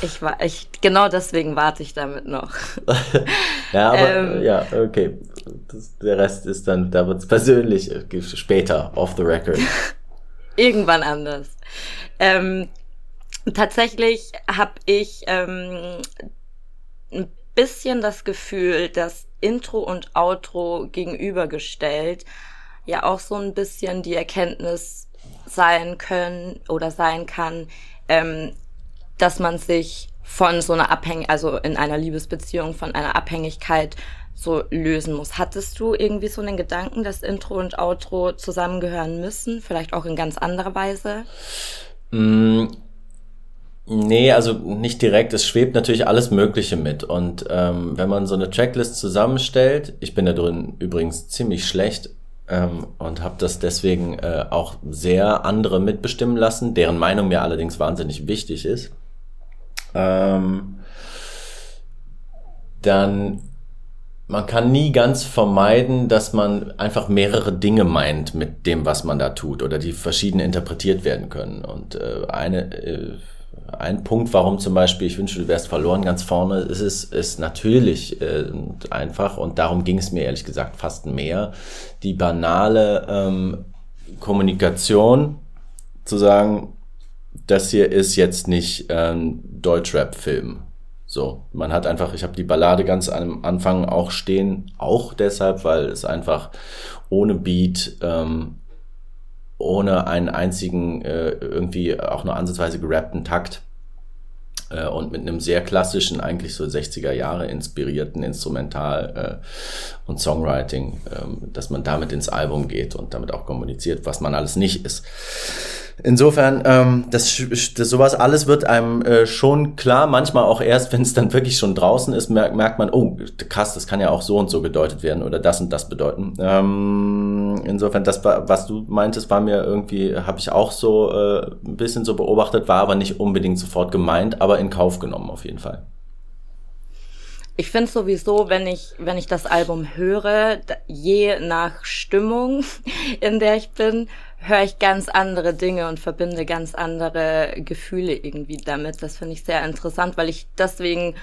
Ich war, ich, genau deswegen warte ich damit noch. [LAUGHS] ja, aber, ähm, ja, okay. Das, der Rest ist dann, da wird es persönlich, äh, später, off the record. Irgendwann anders. Ähm, tatsächlich habe ich ähm, ein bisschen das Gefühl, dass Intro und Outro gegenübergestellt ja auch so ein bisschen die Erkenntnis sein können oder sein kann, ähm, dass man sich von so einer Abhängigkeit, also in einer Liebesbeziehung von einer Abhängigkeit so lösen muss. Hattest du irgendwie so einen Gedanken, dass Intro und Outro zusammengehören müssen? Vielleicht auch in ganz anderer Weise? Mm, nee, also nicht direkt. Es schwebt natürlich alles Mögliche mit. Und ähm, wenn man so eine Checklist zusammenstellt, ich bin da drin übrigens ziemlich schlecht, ähm, und habe das deswegen äh, auch sehr andere mitbestimmen lassen, deren Meinung mir allerdings wahnsinnig wichtig ist. Ähm, dann man kann nie ganz vermeiden, dass man einfach mehrere Dinge meint mit dem, was man da tut oder die verschieden interpretiert werden können. Und äh, eine äh, ein Punkt, warum zum Beispiel ich wünsche, du wärst verloren ganz vorne, ist es ist natürlich äh, einfach und darum ging es mir ehrlich gesagt fast mehr, die banale ähm, Kommunikation zu sagen, das hier ist jetzt nicht ähm, Deutschrap-Film. So, man hat einfach, ich habe die Ballade ganz am Anfang auch stehen, auch deshalb, weil es einfach ohne Beat ähm, ohne einen einzigen äh, irgendwie auch nur ansatzweise gerappten Takt äh, und mit einem sehr klassischen, eigentlich so 60er Jahre inspirierten Instrumental äh, und Songwriting, äh, dass man damit ins Album geht und damit auch kommuniziert, was man alles nicht ist. Insofern, ähm, das, das sowas alles wird einem äh, schon klar. Manchmal auch erst, [LAUGHS] wenn es dann wirklich schon draußen ist, merkt, merkt man, oh krass, das kann ja auch so und so gedeutet werden oder das und das bedeuten. Ähm, insofern, das was du meintest, war mir irgendwie, habe ich auch so äh, ein bisschen so beobachtet, war aber nicht unbedingt sofort gemeint, aber in Kauf genommen auf jeden Fall. Ich finde sowieso, wenn ich, wenn ich das Album höre, je nach Stimmung, [LAUGHS] in der ich bin, höre ich ganz andere Dinge und verbinde ganz andere Gefühle irgendwie damit. Das finde ich sehr interessant, weil ich deswegen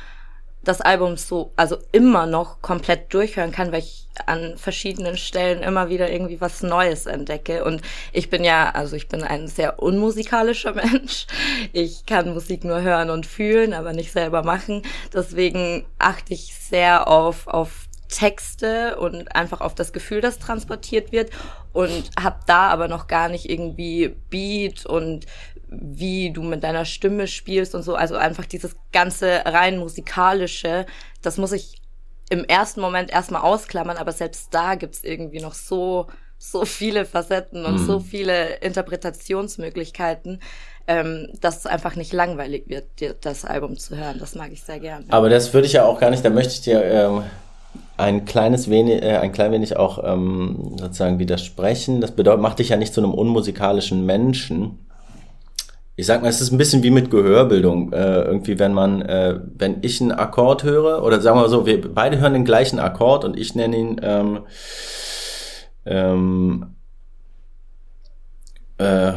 das Album so, also immer noch komplett durchhören kann, weil ich an verschiedenen Stellen immer wieder irgendwie was Neues entdecke. Und ich bin ja, also ich bin ein sehr unmusikalischer [LAUGHS] Mensch. Ich kann Musik nur hören und fühlen, aber nicht selber machen. Deswegen achte ich sehr auf, auf Texte und einfach auf das Gefühl, das transportiert wird und habe da aber noch gar nicht irgendwie Beat und wie du mit deiner Stimme spielst und so. Also einfach dieses ganze rein musikalische, das muss ich im ersten Moment erstmal ausklammern, aber selbst da gibt's irgendwie noch so, so viele Facetten und mhm. so viele Interpretationsmöglichkeiten, ähm, dass es einfach nicht langweilig wird, das Album zu hören. Das mag ich sehr gerne. Aber das würde ich ja auch gar nicht, da möchte ich dir ähm, ein kleines wenig, äh, ein klein wenig auch ähm, sozusagen widersprechen. Das bedeutet, macht dich ja nicht zu einem unmusikalischen Menschen ich sag mal, es ist ein bisschen wie mit Gehörbildung. Äh, irgendwie, wenn man, äh, wenn ich einen Akkord höre, oder sagen wir so, wir beide hören den gleichen Akkord und ich nenne ihn ähm, ähm, äh,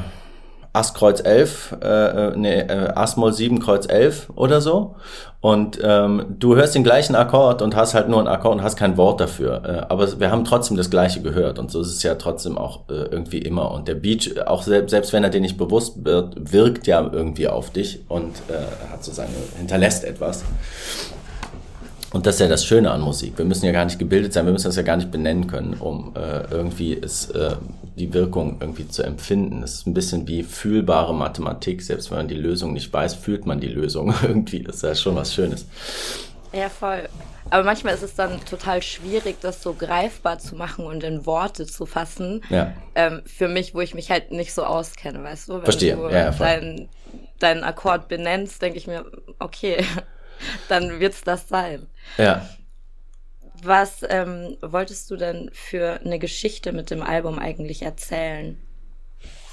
Ass Kreuz 11, äh, äh, nee, äh, Ass Moll 7 Kreuz 11 oder so. Und ähm, du hörst den gleichen Akkord und hast halt nur einen Akkord und hast kein Wort dafür. Äh, aber wir haben trotzdem das gleiche gehört und so ist es ja trotzdem auch äh, irgendwie immer. Und der Beat, auch selbst, selbst wenn er dir nicht bewusst wird, wirkt ja irgendwie auf dich und äh, hat sozusagen hinterlässt etwas. Und das ist ja das Schöne an Musik. Wir müssen ja gar nicht gebildet sein, wir müssen das ja gar nicht benennen können, um äh, irgendwie es, äh, die Wirkung irgendwie zu empfinden. Es ist ein bisschen wie fühlbare Mathematik. Selbst wenn man die Lösung nicht weiß, fühlt man die Lösung [LAUGHS] irgendwie. Das ist ja schon was Schönes. Ja, voll. Aber manchmal ist es dann total schwierig, das so greifbar zu machen und in Worte zu fassen. Ja. Ähm, für mich, wo ich mich halt nicht so auskenne, weißt du? Wenn Verstehe. du ja, deinen dein Akkord benennst, denke ich mir, okay, [LAUGHS] dann wird's das sein. Ja. Was ähm, wolltest du denn für eine Geschichte mit dem Album eigentlich erzählen?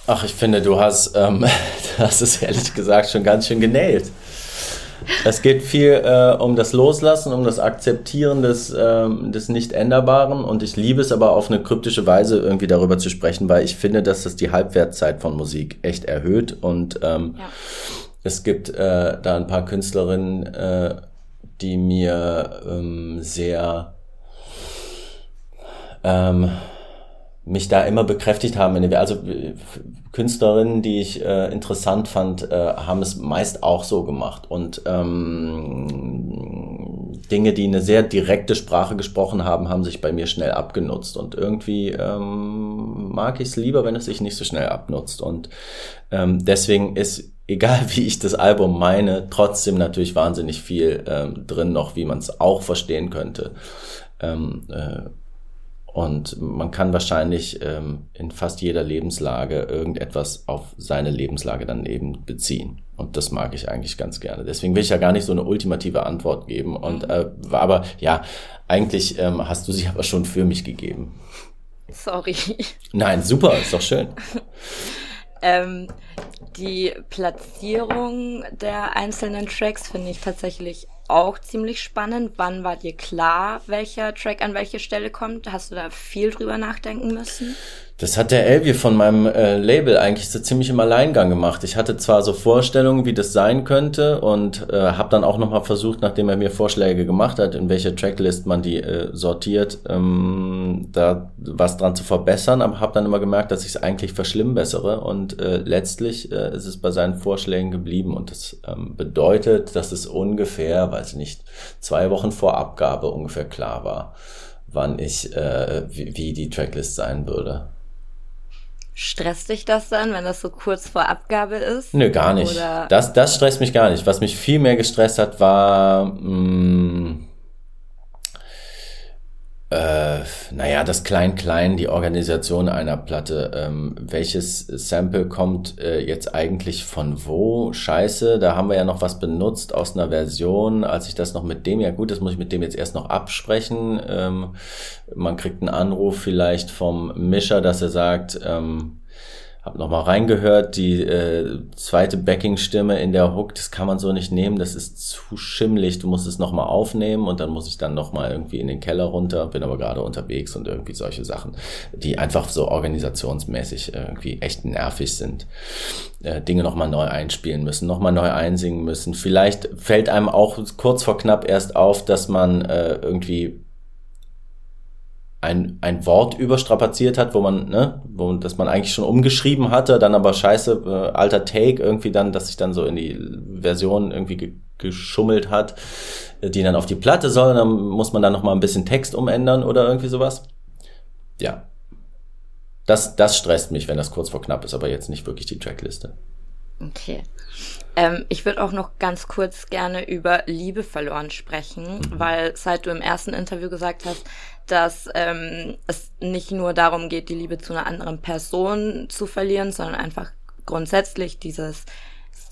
Ach, ich finde, du hast, ähm, [LAUGHS] du hast es ehrlich gesagt schon ganz schön genäht. Es geht viel äh, um das Loslassen, um das Akzeptieren des, ähm, des Nicht-Änderbaren und ich liebe es aber auf eine kryptische Weise irgendwie darüber zu sprechen, weil ich finde, dass das die Halbwertzeit von Musik echt erhöht und ähm, ja. es gibt äh, da ein paar Künstlerinnen, äh, die mir ähm, sehr ähm, mich da immer bekräftigt haben. Also Künstlerinnen, die ich äh, interessant fand, äh, haben es meist auch so gemacht. Und ähm, Dinge, die eine sehr direkte Sprache gesprochen haben, haben sich bei mir schnell abgenutzt. Und irgendwie ähm, mag ich es lieber, wenn es sich nicht so schnell abnutzt. Und ähm, deswegen ist, egal wie ich das Album meine, trotzdem natürlich wahnsinnig viel ähm, drin noch, wie man es auch verstehen könnte. Ähm, äh, und man kann wahrscheinlich ähm, in fast jeder Lebenslage irgendetwas auf seine Lebenslage dann eben beziehen. Und das mag ich eigentlich ganz gerne. Deswegen will ich ja gar nicht so eine ultimative Antwort geben. Und äh, aber ja, eigentlich ähm, hast du sie aber schon für mich gegeben. Sorry. Nein, super, ist doch schön. [LAUGHS] ähm, die Platzierung der einzelnen Tracks finde ich tatsächlich auch ziemlich spannend. Wann war dir klar, welcher Track an welche Stelle kommt? Hast du da viel drüber nachdenken müssen? Das hat der Elvi von meinem äh, Label eigentlich so ziemlich im Alleingang gemacht. Ich hatte zwar so Vorstellungen, wie das sein könnte und äh, habe dann auch nochmal versucht, nachdem er mir Vorschläge gemacht hat, in welcher Tracklist man die äh, sortiert, ähm, da was dran zu verbessern, aber habe dann immer gemerkt, dass ich es eigentlich verschlimmbessere und äh, letztlich äh, ist es bei seinen Vorschlägen geblieben und das ähm, bedeutet, dass es ungefähr, weiß ich nicht, zwei Wochen vor Abgabe ungefähr klar war, wann ich, äh, wie, wie die Tracklist sein würde. Stresst dich das dann, wenn das so kurz vor Abgabe ist? Nö, gar nicht. Oder das, das stresst mich gar nicht. Was mich viel mehr gestresst hat, war mh, mm, äh, naja, das Klein-Klein, die Organisation einer Platte. Ähm, welches Sample kommt äh, jetzt eigentlich von wo? Scheiße, da haben wir ja noch was benutzt aus einer Version, als ich das noch mit dem, ja gut, das muss ich mit dem jetzt erst noch absprechen. Ähm, man kriegt einen Anruf vielleicht vom Mischer, dass er sagt, ähm, noch mal reingehört, die äh, zweite Backing-Stimme in der Hook, das kann man so nicht nehmen, das ist zu schimmlig, du musst es noch mal aufnehmen und dann muss ich dann noch mal irgendwie in den Keller runter, bin aber gerade unterwegs und irgendwie solche Sachen, die einfach so organisationsmäßig irgendwie echt nervig sind. Äh, Dinge noch mal neu einspielen müssen, noch mal neu einsingen müssen. Vielleicht fällt einem auch kurz vor knapp erst auf, dass man äh, irgendwie ein, ein Wort überstrapaziert hat, wo man, ne, wo, das man eigentlich schon umgeschrieben hatte, dann aber scheiße, äh, alter Take irgendwie dann, dass sich dann so in die Version irgendwie ge geschummelt hat, äh, die dann auf die Platte soll, dann muss man dann nochmal ein bisschen Text umändern oder irgendwie sowas. Ja. Das, das stresst mich, wenn das kurz vor knapp ist, aber jetzt nicht wirklich die Trackliste. Okay. Ähm, ich würde auch noch ganz kurz gerne über Liebe verloren sprechen, mhm. weil seit du im ersten Interview gesagt hast, dass ähm, es nicht nur darum geht, die Liebe zu einer anderen Person zu verlieren, sondern einfach grundsätzlich dieses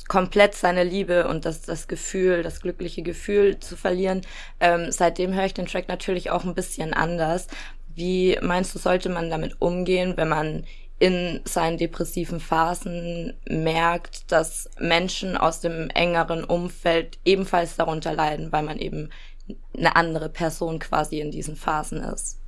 komplett seine Liebe und das, das Gefühl, das glückliche Gefühl zu verlieren. Ähm, seitdem höre ich den Track natürlich auch ein bisschen anders. Wie meinst du, sollte man damit umgehen, wenn man in seinen depressiven Phasen merkt, dass Menschen aus dem engeren Umfeld ebenfalls darunter leiden, weil man eben eine andere Person quasi in diesen Phasen ist.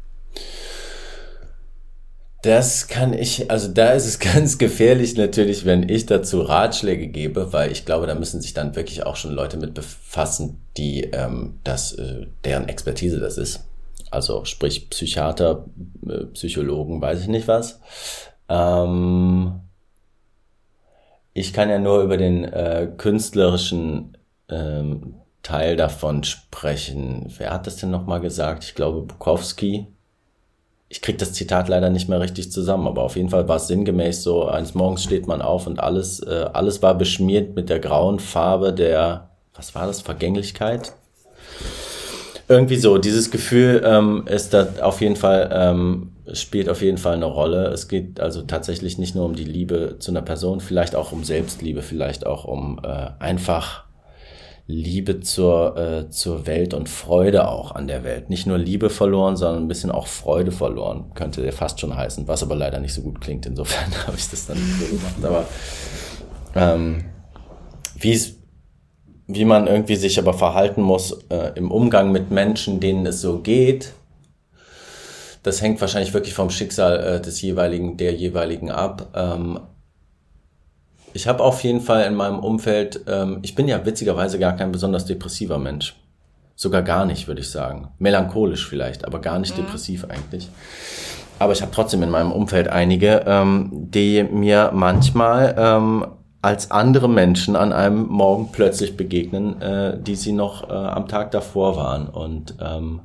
Das kann ich, also da ist es [LAUGHS] ganz gefährlich natürlich, wenn ich dazu Ratschläge gebe, weil ich glaube, da müssen sich dann wirklich auch schon Leute mit befassen, die ähm, das, äh, deren Expertise das ist. Also sprich Psychiater, äh, Psychologen, weiß ich nicht was. Ähm, ich kann ja nur über den äh, künstlerischen ähm, Teil davon sprechen. Wer hat das denn nochmal gesagt? Ich glaube Bukowski. Ich krieg das Zitat leider nicht mehr richtig zusammen, aber auf jeden Fall war es sinngemäß so, eines Morgens steht man auf und alles, äh, alles war beschmiert mit der grauen Farbe der, was war das, Vergänglichkeit? Irgendwie so, dieses Gefühl ähm, ist da auf jeden Fall, ähm, spielt auf jeden Fall eine Rolle. Es geht also tatsächlich nicht nur um die Liebe zu einer Person, vielleicht auch um Selbstliebe, vielleicht auch um äh, einfach Liebe zur, äh, zur Welt und Freude auch an der Welt. Nicht nur Liebe verloren, sondern ein bisschen auch Freude verloren, könnte der fast schon heißen, was aber leider nicht so gut klingt. Insofern [LAUGHS] habe ich das dann nicht so gemacht. Aber ähm, wie es wie man irgendwie sich aber verhalten muss äh, im Umgang mit Menschen, denen es so geht, das hängt wahrscheinlich wirklich vom Schicksal äh, des jeweiligen, der jeweiligen ab. Ähm, ich habe auf jeden Fall in meinem Umfeld, ähm, ich bin ja witzigerweise gar kein besonders depressiver Mensch. Sogar gar nicht, würde ich sagen. Melancholisch vielleicht, aber gar nicht mhm. depressiv eigentlich. Aber ich habe trotzdem in meinem Umfeld einige, ähm, die mir manchmal ähm, als andere Menschen an einem Morgen plötzlich begegnen, äh, die sie noch äh, am Tag davor waren. Und ähm,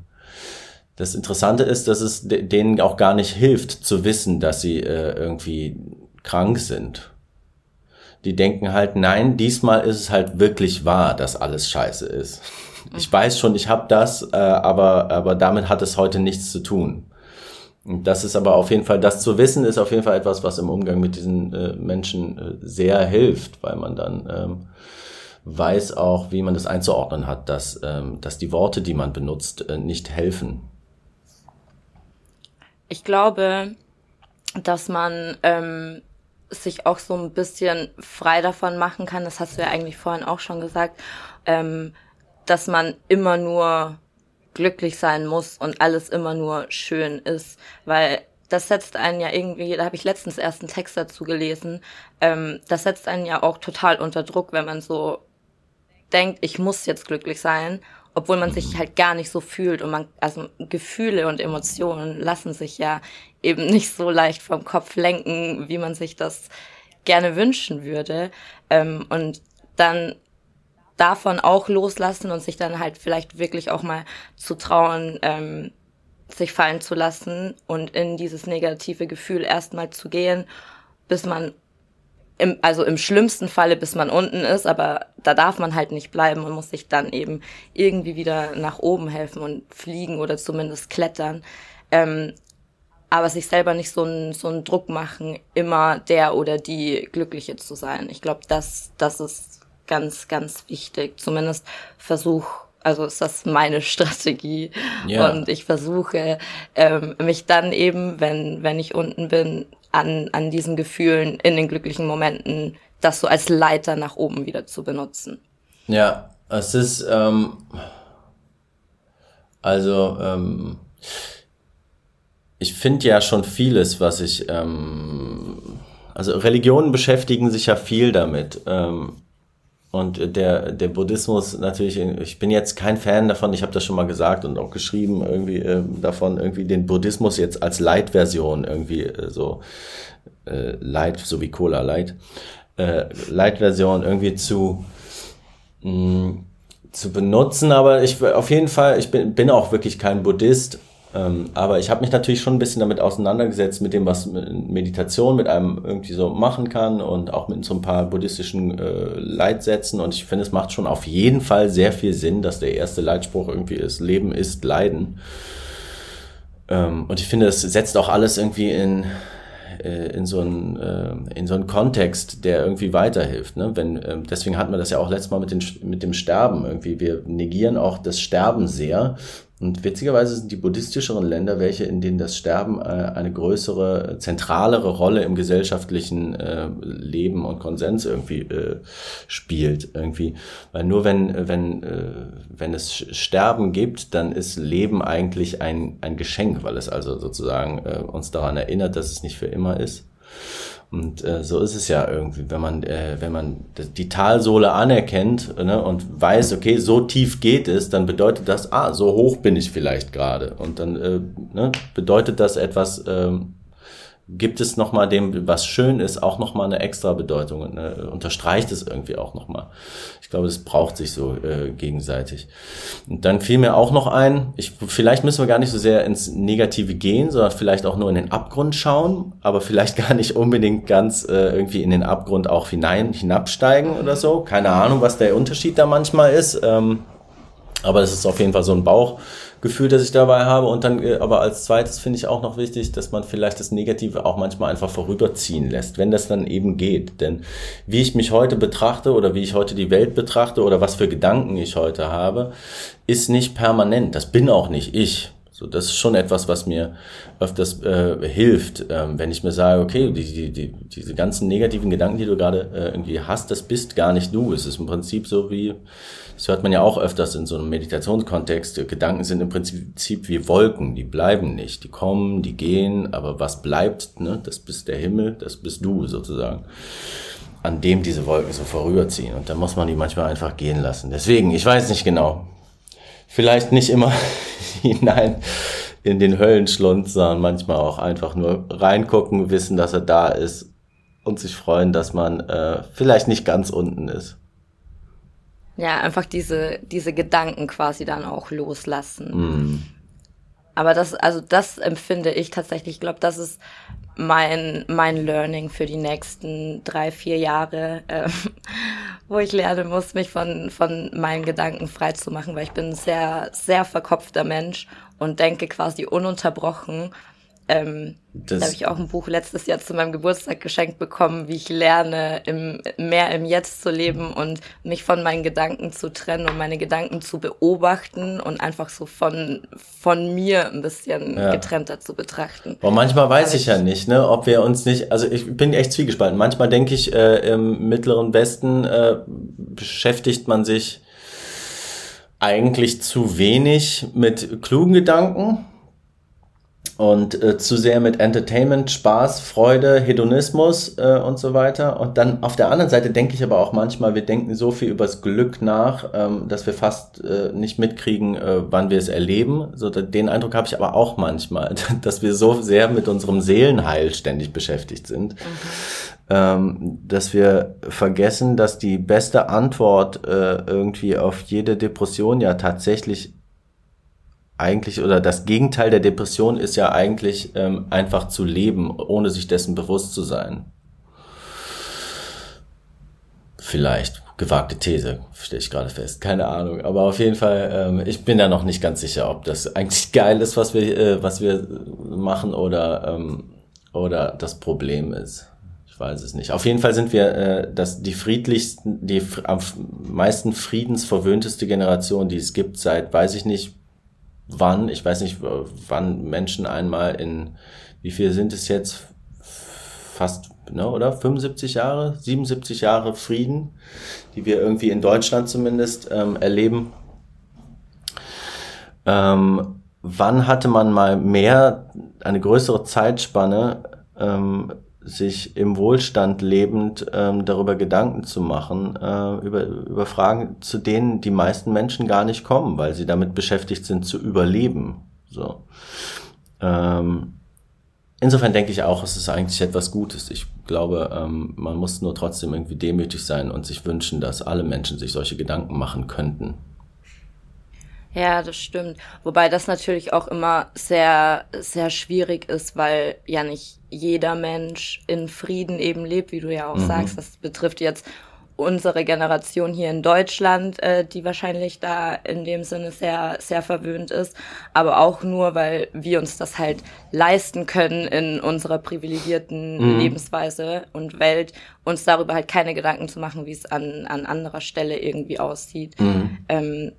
das Interessante ist, dass es denen auch gar nicht hilft zu wissen, dass sie äh, irgendwie krank sind die denken halt, nein, diesmal ist es halt wirklich wahr, dass alles scheiße ist. [LAUGHS] Ich weiß schon, ich habe das, äh, aber, aber damit hat es heute nichts zu tun. Und das ist aber auf jeden Fall, das zu wissen, ist auf jeden Fall etwas, was im Umgang mit diesen äh, Menschen äh, sehr hilft, weil man dann ähm, weiß auch, wie man das einzuordnen hat, dass, ähm, dass die Worte, die man benutzt, äh, nicht helfen. Ich glaube, dass man ähm, sich auch so ein bisschen frei davon machen kann, das hast du ja eigentlich vorhin auch schon gesagt, ähm, dass man immer nur glücklich sein muss und alles immer nur schön ist, weil das setzt einen ja irgendwie, da habe ich letztens erst einen Text dazu gelesen, ähm, das setzt einen ja auch total unter Druck, wenn man so denkt, ich muss jetzt glücklich sein, obwohl man sich halt gar nicht so fühlt und man, also Gefühle und Emotionen lassen sich ja eben nicht so leicht vom Kopf lenken, wie man sich das gerne wünschen würde. Ähm, und dann davon auch loslassen und sich dann halt vielleicht wirklich auch mal zu trauen, ähm, sich fallen zu lassen und in dieses negative Gefühl erstmal zu gehen, bis man im, also im schlimmsten Falle, bis man unten ist, aber da darf man halt nicht bleiben und muss sich dann eben irgendwie wieder nach oben helfen und fliegen oder zumindest klettern. ähm, aber sich selber nicht so einen so einen Druck machen, immer der oder die Glückliche zu sein. Ich glaube, das, das ist ganz, ganz wichtig. Zumindest versuch, also ist das meine [LAUGHS] Strategie. Ja. Und ich versuche, ähm, mich dann eben, wenn, wenn ich unten bin, an, an diesen Gefühlen in den glücklichen Momenten, das so als Leiter nach oben wieder zu benutzen. Ja, es ist, ähm, also, ähm, ich finde ja schon vieles, was ich, ähm, also Religionen beschäftigen sich ja viel damit. Ähm, und der, der Buddhismus natürlich, ich bin jetzt kein Fan davon, ich habe das schon mal gesagt und auch geschrieben, irgendwie äh, davon, irgendwie den Buddhismus jetzt als Light-Version irgendwie äh, so äh, Light, so wie Cola Light, äh, Light-Version irgendwie zu mh, mm, zu benutzen, aber ich auf jeden Fall, ich bin, bin auch wirklich kein Buddhist ähm, aber ich habe mich natürlich schon ein bisschen damit auseinandergesetzt, mit dem, was Meditation mit einem irgendwie so machen kann und auch mit so ein paar buddhistischen äh, Leitsätzen. Und ich finde, es macht schon auf jeden Fall sehr viel Sinn, dass der erste Leitspruch irgendwie ist, Leben ist Leiden. Ähm, und ich finde, es setzt auch alles irgendwie in, äh, in so einen äh, in so einen Kontext, der irgendwie weiterhilft. Ne? Wenn ähm, deswegen hatten wir das ja auch letztes Mal mit, den, mit dem Sterben irgendwie. Wir negieren auch das Sterben sehr und witzigerweise sind die buddhistischeren Länder welche, in denen das Sterben äh, eine größere, zentralere Rolle im gesellschaftlichen äh, Leben und Konsens irgendwie äh, spielt. Irgendwie. Weil nur wenn, wenn, äh, wenn es Sterben gibt, dann ist Leben eigentlich ein, ein Geschenk, weil es also sozusagen äh, uns daran erinnert, dass es nicht für immer ist. Und äh, so ist es ja irgendwie, wenn man, äh, wenn man die Talsohle anerkennt ne, und weiß, okay, so tief geht es, dann bedeutet das, ah, so hoch bin ich vielleicht gerade. Und dann äh, ne, bedeutet das etwas, ähm, gibt es nochmal dem, was schön ist, auch nochmal eine extra Bedeutung und ne, unterstreicht es irgendwie auch nochmal. Ich glaube, das braucht sich so äh, gegenseitig. Und dann fiel mir auch noch ein, ich, vielleicht müssen wir gar nicht so sehr ins Negative gehen, sondern vielleicht auch nur in den Abgrund schauen, aber vielleicht [LAUGHS] gar nicht unbedingt ganz äh, irgendwie in den Abgrund auch hinein, hinabsteigen oder so. Keine Ahnung, was der Unterschied da manchmal ist. Ähm, aber es ist auf jeden Fall so ein Bauch, Gefühl, das ich dabei habe. Und dann, äh, aber als zweites finde ich auch noch wichtig, dass man vielleicht das Negative auch manchmal einfach vorüberziehen lässt, wenn das dann eben geht. Denn wie ich mich heute betrachte oder wie ich heute die Welt betrachte oder was für Gedanken ich heute habe, ist nicht permanent. Das bin auch nicht ich. So, das ist schon etwas, was mir öfters äh, hilft, ähm, wenn ich mir sage, okay, die, die, die, diese ganzen negativen Gedanken, die du gerade äh, irgendwie hast, das bist gar nicht du. Es ist im Prinzip so wie, das hört man ja auch öfters in so einem Meditationskontext, Gedanken sind im Prinzip wie Wolken, die bleiben nicht, die kommen, die gehen, aber was bleibt, ne, das bist der Himmel, das bist du sozusagen an dem diese Wolken so vorüberziehen. Und da muss man die manchmal einfach gehen lassen. Deswegen, ich weiß nicht genau. Vielleicht nicht immer [LAUGHS] hinein in den Höllenschlund, sondern manchmal auch einfach nur reingucken, wissen, dass er da ist und sich freuen, dass man äh, vielleicht nicht ganz unten ist. Ja, einfach diese, diese Gedanken quasi dann auch loslassen. Mm. Aber das, also das empfinde ich tatsächlich, ich glaube, das ist mein, mein Learning für die nächsten drei, vier Jahre, äh, [LAUGHS] wo ich lernen muss, mich von, von meinen Gedanken frei zu machen, weil ich bin ein sehr, sehr verkopfter Mensch und denke quasi ununterbrochen ähm, das da habe ich auch ein Buch letztes Jahr zu meinem Geburtstag geschenkt bekommen, wie ich lerne, im, mehr im Jetzt zu leben und mich von meinen Gedanken zu trennen und meine Gedanken zu beobachten und einfach so von, von mir ein bisschen ja. getrennter zu betrachten. Aber manchmal weiß ich ja nicht, ne, ob wir uns nicht, also ich bin echt zwiegespalten. Manchmal denke ich, äh, im Mittleren Westen äh, beschäftigt man sich eigentlich zu wenig mit klugen Gedanken und äh, zu sehr mit Entertainment, Spaß, Freude, Hedonismus äh, und so weiter. Und dann auf der anderen Seite denke ich aber auch manchmal, wir denken so viel übers Glück nach, ähm, dass wir fast äh, nicht mitkriegen, äh, wann wir es erleben. So den Eindruck habe ich aber auch manchmal, [LAUGHS] dass wir so sehr mit unserem Seelenheil ständig beschäftigt sind, mhm. ähm, dass wir vergessen, dass die beste Antwort äh, irgendwie auf jede Depression ja tatsächlich eigentlich oder das Gegenteil der Depression ist ja eigentlich ähm, einfach zu leben, ohne sich dessen bewusst zu sein. Vielleicht. Gewagte These, stelle ich gerade fest. Keine Ahnung. Aber auf jeden Fall, ähm, ich bin da noch nicht ganz sicher, ob das eigentlich [LAUGHS] geil ist, was wir, äh, was wir machen oder, ähm, oder das Problem ist. Ich weiß es nicht. Auf jeden Fall sind wir äh, das, die friedlichsten, die am meisten friedensverwöhnteste Generation, die es gibt, seit weiß ich nicht wann. Ich weiß nicht, wann Menschen einmal in, wie viel sind es jetzt? Fast, ne, oder? 75 Jahre, 77 Jahre Frieden, die wir irgendwie in Deutschland zumindest ähm, erleben. Ähm, wann hatte man mal mehr, eine größere Zeitspanne, ähm, sich im Wohlstand lebend ähm, darüber Gedanken zu machen, äh, über, über Fragen, zu denen die meisten Menschen gar nicht kommen, weil sie damit beschäftigt sind zu überleben. So. Ähm, insofern denke ich auch, es ist eigentlich etwas Gutes. Ich glaube, ähm, man muss nur trotzdem irgendwie demütig sein und sich wünschen, dass alle Menschen sich solche Gedanken machen könnten. Ja, das stimmt. Wobei das natürlich auch immer sehr, sehr schwierig ist, weil ja nicht jeder Mensch in Frieden eben lebt, wie du ja auch mhm. sagst. Das betrifft jetzt unsere Generation hier in Deutschland, äh, die wahrscheinlich da in dem Sinne sehr, sehr verwöhnt ist, aber auch nur, weil wir uns das halt leisten können in unserer privilegierten mhm. Lebensweise und Welt, uns darüber halt keine Gedanken zu machen, wie es an, an anderer Stelle irgendwie aussieht. Mhm. Ähm,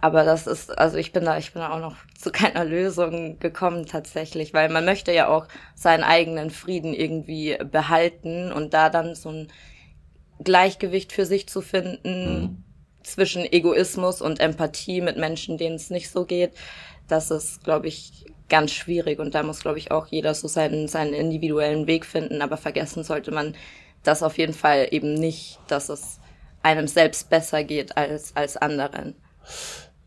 aber das ist, also ich bin da, ich bin da auch noch [LAUGHS] zu keiner Lösung gekommen tatsächlich, weil man möchte ja auch seinen eigenen Frieden irgendwie behalten und da dann so ein Gleichgewicht für sich zu finden mhm. zwischen Egoismus und Empathie mit Menschen, denen es nicht so geht, das ist, glaube ich, ganz schwierig und da muss, glaube ich, auch jeder so seinen, seinen individuellen Weg finden, aber vergessen sollte man das auf jeden Fall eben nicht, dass es einem selbst besser geht als, als anderen.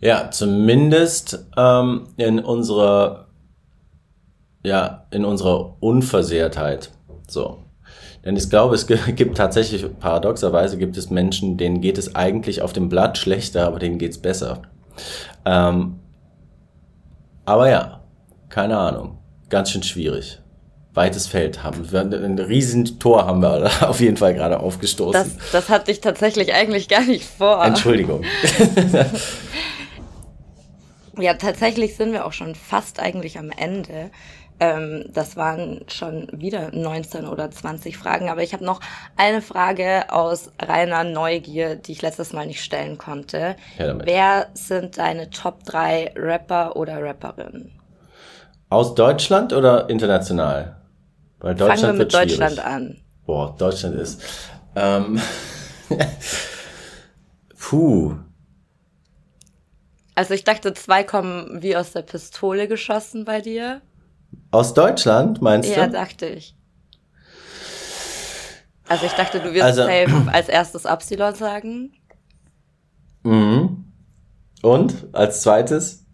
Ja, zumindest ähm, in unserer ja in unserer Unversehrtheit. So. Denn ich glaube, es [LAUGHS] gibt tatsächlich, paradoxerweise gibt es Menschen, denen geht es eigentlich auf dem Blatt schlechter, aber denen geht's besser. Ähm, aber ja, keine Ahnung. Ganz schön schwierig. Weites Feld haben. wir. Ein riesen Tor haben wir [LAUGHS] auf jeden Fall gerade aufgestoßen. Das, das hatte ich tatsächlich eigentlich gar nicht vor. Entschuldigung. [LAUGHS] Ja, tatsächlich sind wir auch schon fast eigentlich am Ende. Ähm, das waren schon wieder 19 oder 20 Fragen, aber ich habe noch eine Frage aus reiner Neugier, die ich letztes Mal nicht stellen konnte. Ja, Wer sind deine Top 3 Rapper oder Rapperinnen? Aus Deutschland oder international? Weil Deutschland Fangen wir mit Deutschland an. Boah, Deutschland ist. Ähm, [LAUGHS] puh. Also ich dachte, zwei kommen wie aus der Pistole geschossen bei dir. Aus Deutschland, meinst ja, du? Ja, dachte ich. Also ich dachte, du wirst also, safe als erstes Absilon sagen. Mhm. Und als zweites?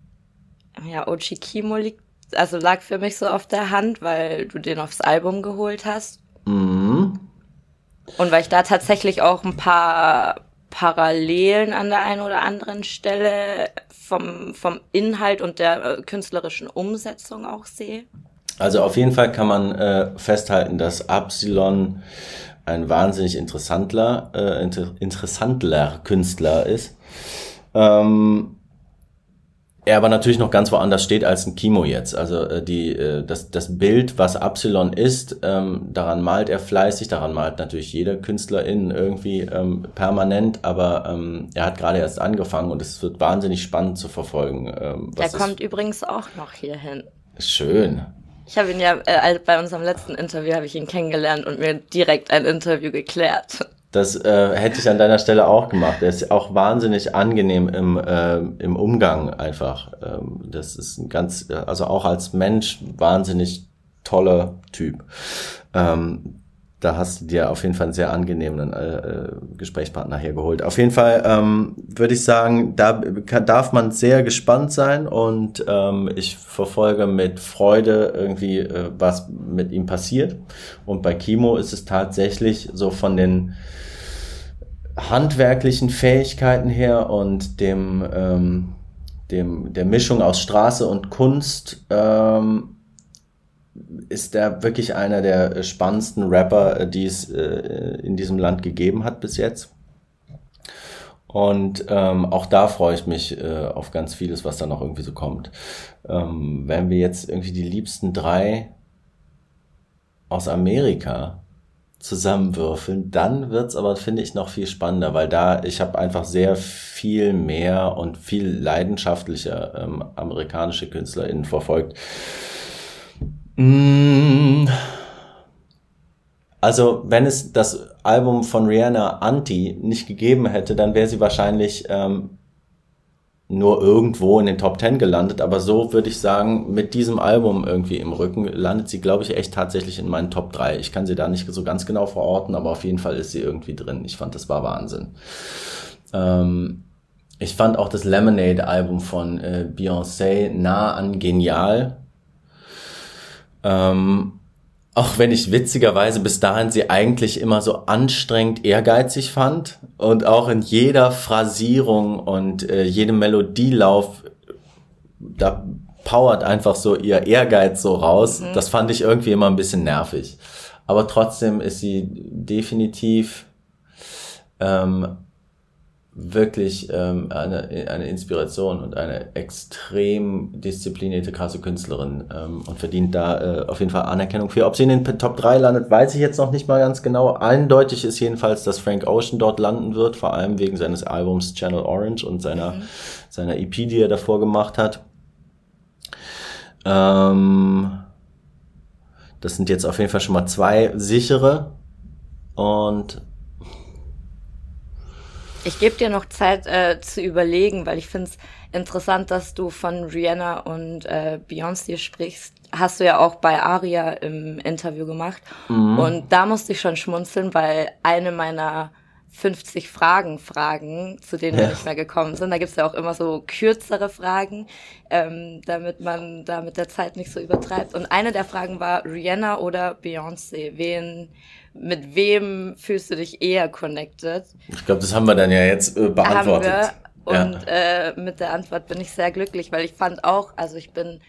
Ja, Ochi Kimo liegt, also lag für mich so auf der Hand, weil du den aufs Album geholt hast. Mhm. Und weil ich da tatsächlich auch ein paar Parallelen an der einen oder anderen Stelle vom, vom Inhalt und der äh, künstlerischen Umsetzung auch sehe? Also auf jeden Fall kann man äh, festhalten, dass Absilon ein wahnsinnig interessanter, äh, inter interessantler Künstler ist. Ähm, er aber natürlich noch ganz woanders steht als ein Kimo jetzt. Also äh, die, äh, das, das Bild, was Absilon ist, ähm, daran malt er fleißig, daran malt natürlich jeder Künstlerin irgendwie ähm, permanent, aber ähm, er hat gerade erst angefangen und es wird wahnsinnig spannend zu verfolgen. Ähm, was er kommt übrigens auch noch hierhin. Schön. Ich habe ihn ja äh, bei unserem letzten Interview habe ich ihn kennengelernt und mir direkt ein Interview geklärt. Das äh, hätte ich an deiner Stelle auch gemacht. Er ist auch wahnsinnig angenehm im, äh, im Umgang einfach. Ähm, das ist ein ganz, also auch als Mensch wahnsinnig toller Typ. Ähm, da hast du dir auf jeden Fall einen sehr angenehmen äh, äh Gesprächspartner hergeholt. Auf jeden Fall ähm, würde ich sagen, da kann, darf man sehr gespannt sein und ähm, ich verfolge mit Freude irgendwie, äh, was mit ihm passiert. Und bei Kimo ist es tatsächlich so von den handwerklichen Fähigkeiten her und dem, ähm, dem der Mischung aus Straße und Kunst ähm, ist er wirklich einer der spannendsten Rapper, die es äh, in diesem Land gegeben hat bis jetzt. Und ähm, auch da freue ich mich äh, auf ganz vieles, was da noch irgendwie so kommt. Ähm, wenn wir jetzt irgendwie die liebsten drei aus Amerika zusammenwürfeln, dann wird's aber, finde ich, noch viel spannender, weil da, ich habe einfach sehr viel mehr und viel leidenschaftlicher ähm, amerikanische KünstlerInnen verfolgt. Mm. Also, wenn es das Album von Rihanna Anti nicht gegeben hätte, dann wäre sie wahrscheinlich ähm, nur irgendwo in den Top Ten gelandet, aber so würde ich sagen, mit diesem Album irgendwie im Rücken landet sie, glaube ich, echt tatsächlich in meinen Top 3. Ich kann sie da nicht so ganz genau verorten, aber auf jeden Fall ist sie irgendwie drin. Ich fand, das war Wahnsinn. Ähm, ich fand auch das Lemonade-Album von äh, Beyoncé nah an genial. Ähm, auch wenn ich witzigerweise bis dahin sie eigentlich immer so anstrengend ehrgeizig fand und auch in jeder Phrasierung und äh, jedem Melodielauf, da powert einfach so ihr Ehrgeiz so raus. Mhm. Das fand ich irgendwie immer ein bisschen nervig. Aber trotzdem ist sie definitiv ähm, wirklich ähm, eine, eine Inspiration und eine extrem disziplinierte, krasse Künstlerin ähm, und verdient da äh, auf jeden Fall Anerkennung für. Ob sie in den Top 3 landet, weiß ich jetzt noch nicht mal ganz genau. Eindeutig ist jedenfalls, dass Frank Ocean dort landen wird, vor allem wegen seines Albums Channel Orange und seiner, mhm. seiner EP, die er davor gemacht hat. Ähm, das sind jetzt auf jeden Fall schon mal zwei sichere und ich gebe dir noch Zeit äh, zu überlegen, weil ich finde es interessant, dass du von Rihanna und äh, Beyoncé sprichst. Hast du ja auch bei Aria im Interview gemacht. Mhm. Und da musste ich schon schmunzeln, weil eine meiner 50 Fragen Fragen, zu denen ja. wir nicht mehr gekommen sind. Da gibt's ja auch immer so kürzere Fragen, ähm, damit man da mit der Zeit nicht so übertreibt. Und eine der Fragen war Rihanna oder Beyoncé. Wen mit wem fühlst du dich eher connected? Ich glaube, das haben wir dann ja jetzt äh, beantwortet. Haben wir. Und ja. äh, mit der Antwort bin ich sehr glücklich, weil ich fand auch, also ich bin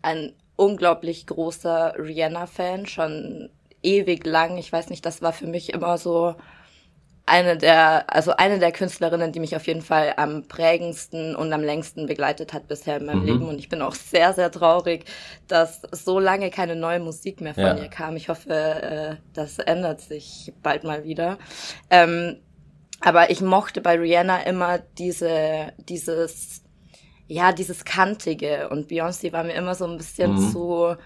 ein unglaublich großer Rihanna-Fan, schon ewig lang. Ich weiß nicht, das war für mich immer so eine der, also eine der Künstlerinnen, die mich auf jeden Fall am prägendsten und am längsten begleitet hat bisher in meinem mhm. Leben. Und ich bin auch sehr, sehr traurig, dass so lange keine neue Musik mehr von ja. ihr kam. Ich hoffe, äh, das ändert sich bald mal wieder. Ähm, aber ich mochte bei Rihanna immer diese, dieses, ja, dieses Kantige. Und Beyoncé war mir immer so ein bisschen mhm. zu,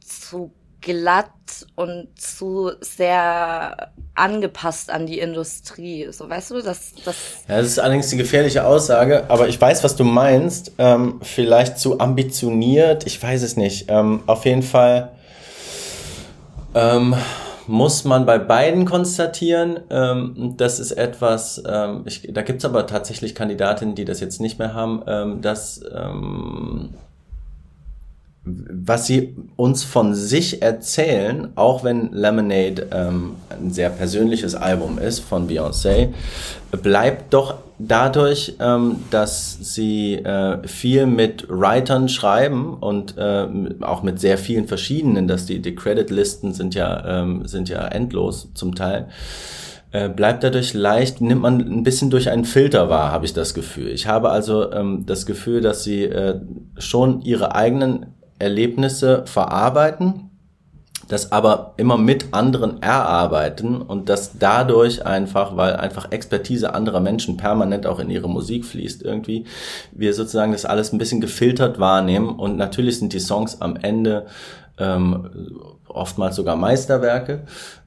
zu glatt und zu sehr angepasst an die Industrie. So, weißt du, das, das. Ja, das ist allerdings die gefährliche Aussage, aber ich weiß, was du meinst. Ähm, vielleicht zu ambitioniert, ich weiß es nicht. Ähm, auf jeden Fall ähm, muss man bei beiden konstatieren, ähm, das ist etwas, ähm, ich, da gibt's aber tatsächlich Kandidatinnen, die das jetzt nicht mehr haben, ähm, dass ähm, was sie uns von sich erzählen, auch wenn Lemonade ähm, ein sehr persönliches Album ist von Beyoncé, bleibt doch dadurch, ähm, dass sie äh, viel mit Writern schreiben und äh, auch mit sehr vielen verschiedenen, dass die, die Creditlisten sind ja, ähm, sind ja endlos zum Teil äh, bleibt dadurch leicht, nimmt man ein bisschen durch einen Filter wahr, habe ich das Gefühl. Ich habe also ähm, das Gefühl, dass sie äh, schon ihre eigenen Erlebnisse verarbeiten, das aber immer mit anderen erarbeiten und das dadurch einfach, weil einfach Expertise anderer Menschen permanent auch in ihre Musik fließt irgendwie, wir sozusagen das alles ein bisschen gefiltert wahrnehmen und natürlich sind die Songs am Ende ähm, oftmals sogar Meisterwerke,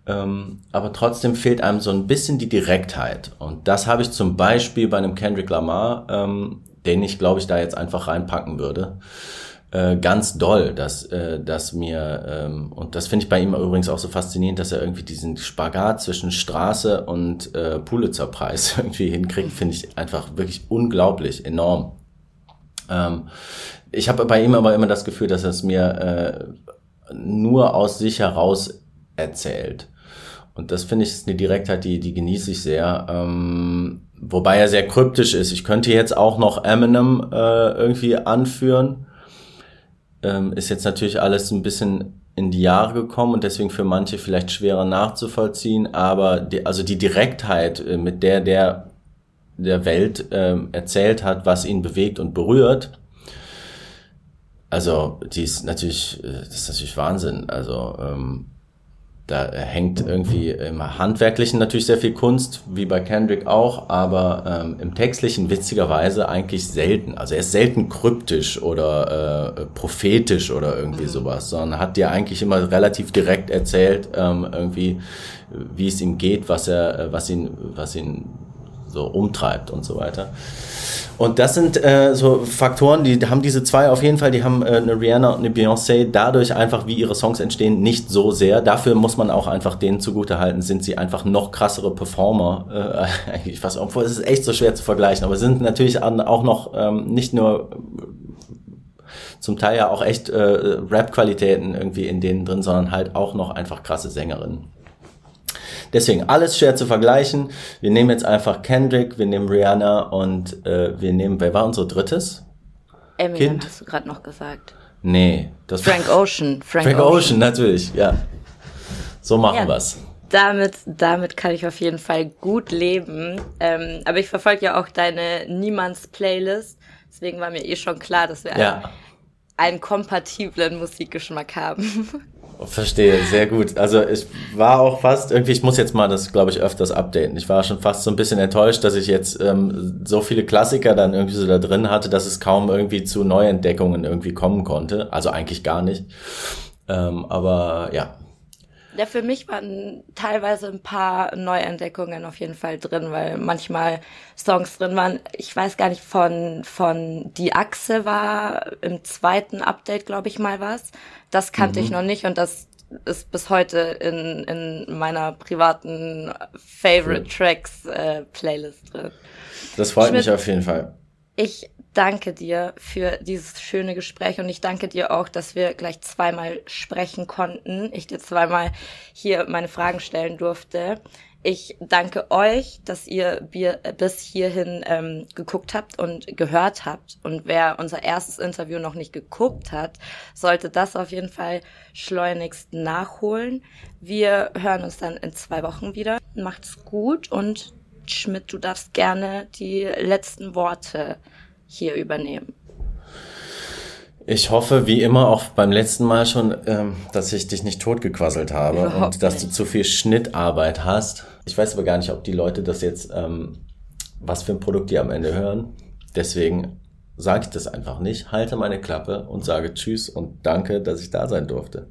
ähm, aber trotzdem fehlt einem so ein bisschen die Direktheit und das habe ich zum Beispiel bei einem Kendrick Lamar, ähm, den ich glaube ich da jetzt einfach reinpacken würde äh, ganz doll, dass, äh, dass mir, ähm, und das finde ich bei ihm übrigens auch so faszinierend, dass er irgendwie diesen Spagat zwischen Straße und äh, Pulitzerpreis [LAUGHS] irgendwie hinkriegt, finde ich einfach wirklich unglaublich, enorm. Ähm, ich habe bei ihm aber immer das Gefühl, dass er es mir äh, nur aus sich heraus erzählt. Und das finde ich ist eine Direktheit, die, die genieße ich sehr. Ähm, wobei er sehr kryptisch ist. Ich könnte jetzt auch noch Eminem äh, irgendwie anführen ähm, ist jetzt natürlich alles ein bisschen in die Jahre gekommen und deswegen für manche vielleicht schwerer nachzuvollziehen, aber die, also die Direktheit, äh, mit der der der Welt äh, erzählt hat, was ihn bewegt und berührt, also die ist natürlich, äh, das ist natürlich Wahnsinn. Also ähm, da hängt irgendwie im Handwerklichen natürlich sehr viel Kunst, wie bei Kendrick auch, aber ähm, im Textlichen witzigerweise eigentlich selten. Also er ist selten kryptisch oder äh, prophetisch oder irgendwie mhm. sowas, sondern hat dir eigentlich immer relativ direkt erzählt, ähm, irgendwie, wie es ihm geht, was er, äh, was ihn, was ihn so umtreibt und so weiter. Und das sind äh, so Faktoren, die haben diese zwei auf jeden Fall, die haben äh, eine Rihanna und eine Beyoncé dadurch einfach, wie ihre Songs entstehen, nicht so sehr. Dafür muss man auch einfach denen zugutehalten, sind sie einfach noch krassere Performer. Äh, [LAUGHS] ich weiß, obwohl es ist echt so schwer zu vergleichen, aber sind natürlich auch noch ähm, nicht nur zum Teil ja auch echt äh, Rap-Qualitäten irgendwie in denen drin, sondern halt auch noch einfach krasse Sängerinnen. Deswegen alles schwer zu vergleichen. Wir nehmen jetzt einfach Kendrick, wir nehmen Rihanna und äh, wir nehmen, wer war unser drittes? Eminem kind? hast du gerade noch gesagt. Nee. Das Frank Ocean. [LAUGHS] Frank, Frank Ocean. Ocean. natürlich, ja. So machen ja, wir's. Damit, damit kann ich auf jeden Fall gut leben. Ähm, aber ich verfolge ja auch deine Niemands-Playlist. Deswegen war mir eh schon klar, dass wir ja. einen, einen kompatiblen Musikgeschmack haben. [LAUGHS] Verstehe, sehr gut. Also ich war auch fast irgendwie, ich muss jetzt mal das, glaube ich, öfters updaten. Ich war schon fast so ein bisschen enttäuscht, dass ich jetzt ähm, so viele Klassiker dann irgendwie so da drin hatte, dass es kaum irgendwie zu Neuentdeckungen irgendwie kommen konnte. Also eigentlich gar nicht. Ähm, aber ja, ja, für mich waren teilweise ein paar Neuentdeckungen auf jeden Fall drin, weil manchmal Songs drin waren. Ich weiß gar nicht, von, von Die Achse war im zweiten Update, glaube ich, mal was. Das kannte mhm. ich noch nicht und das ist bis heute in, in meiner privaten Favorite Tracks äh, Playlist drin. Das freut Schmidt, mich auf jeden Fall. Ich danke dir für dieses schöne Gespräch und ich danke dir auch, dass wir gleich zweimal sprechen konnten. Ich dir zweimal hier meine Fragen stellen durfte. Ich danke euch, dass ihr bis hierhin ähm, geguckt habt und gehört habt. Und wer unser erstes Interview noch nicht geguckt hat, sollte das auf jeden Fall schleunigst nachholen. Wir hören uns dann in zwei Wochen wieder. Macht's gut und Schmidt, du darfst gerne die letzten Worte hier übernehmen. Ich hoffe, wie immer, auch beim letzten Mal schon, ähm, dass ich dich nicht totgequasselt habe Überhaupt und dass nicht. du zu viel Schnittarbeit hast. Ich weiß aber gar nicht, ob die Leute das jetzt, ähm, was für ein Produkt die am Ende hören. Deswegen sage ich das einfach nicht, halte meine Klappe und sage Tschüss und danke, dass ich da sein durfte.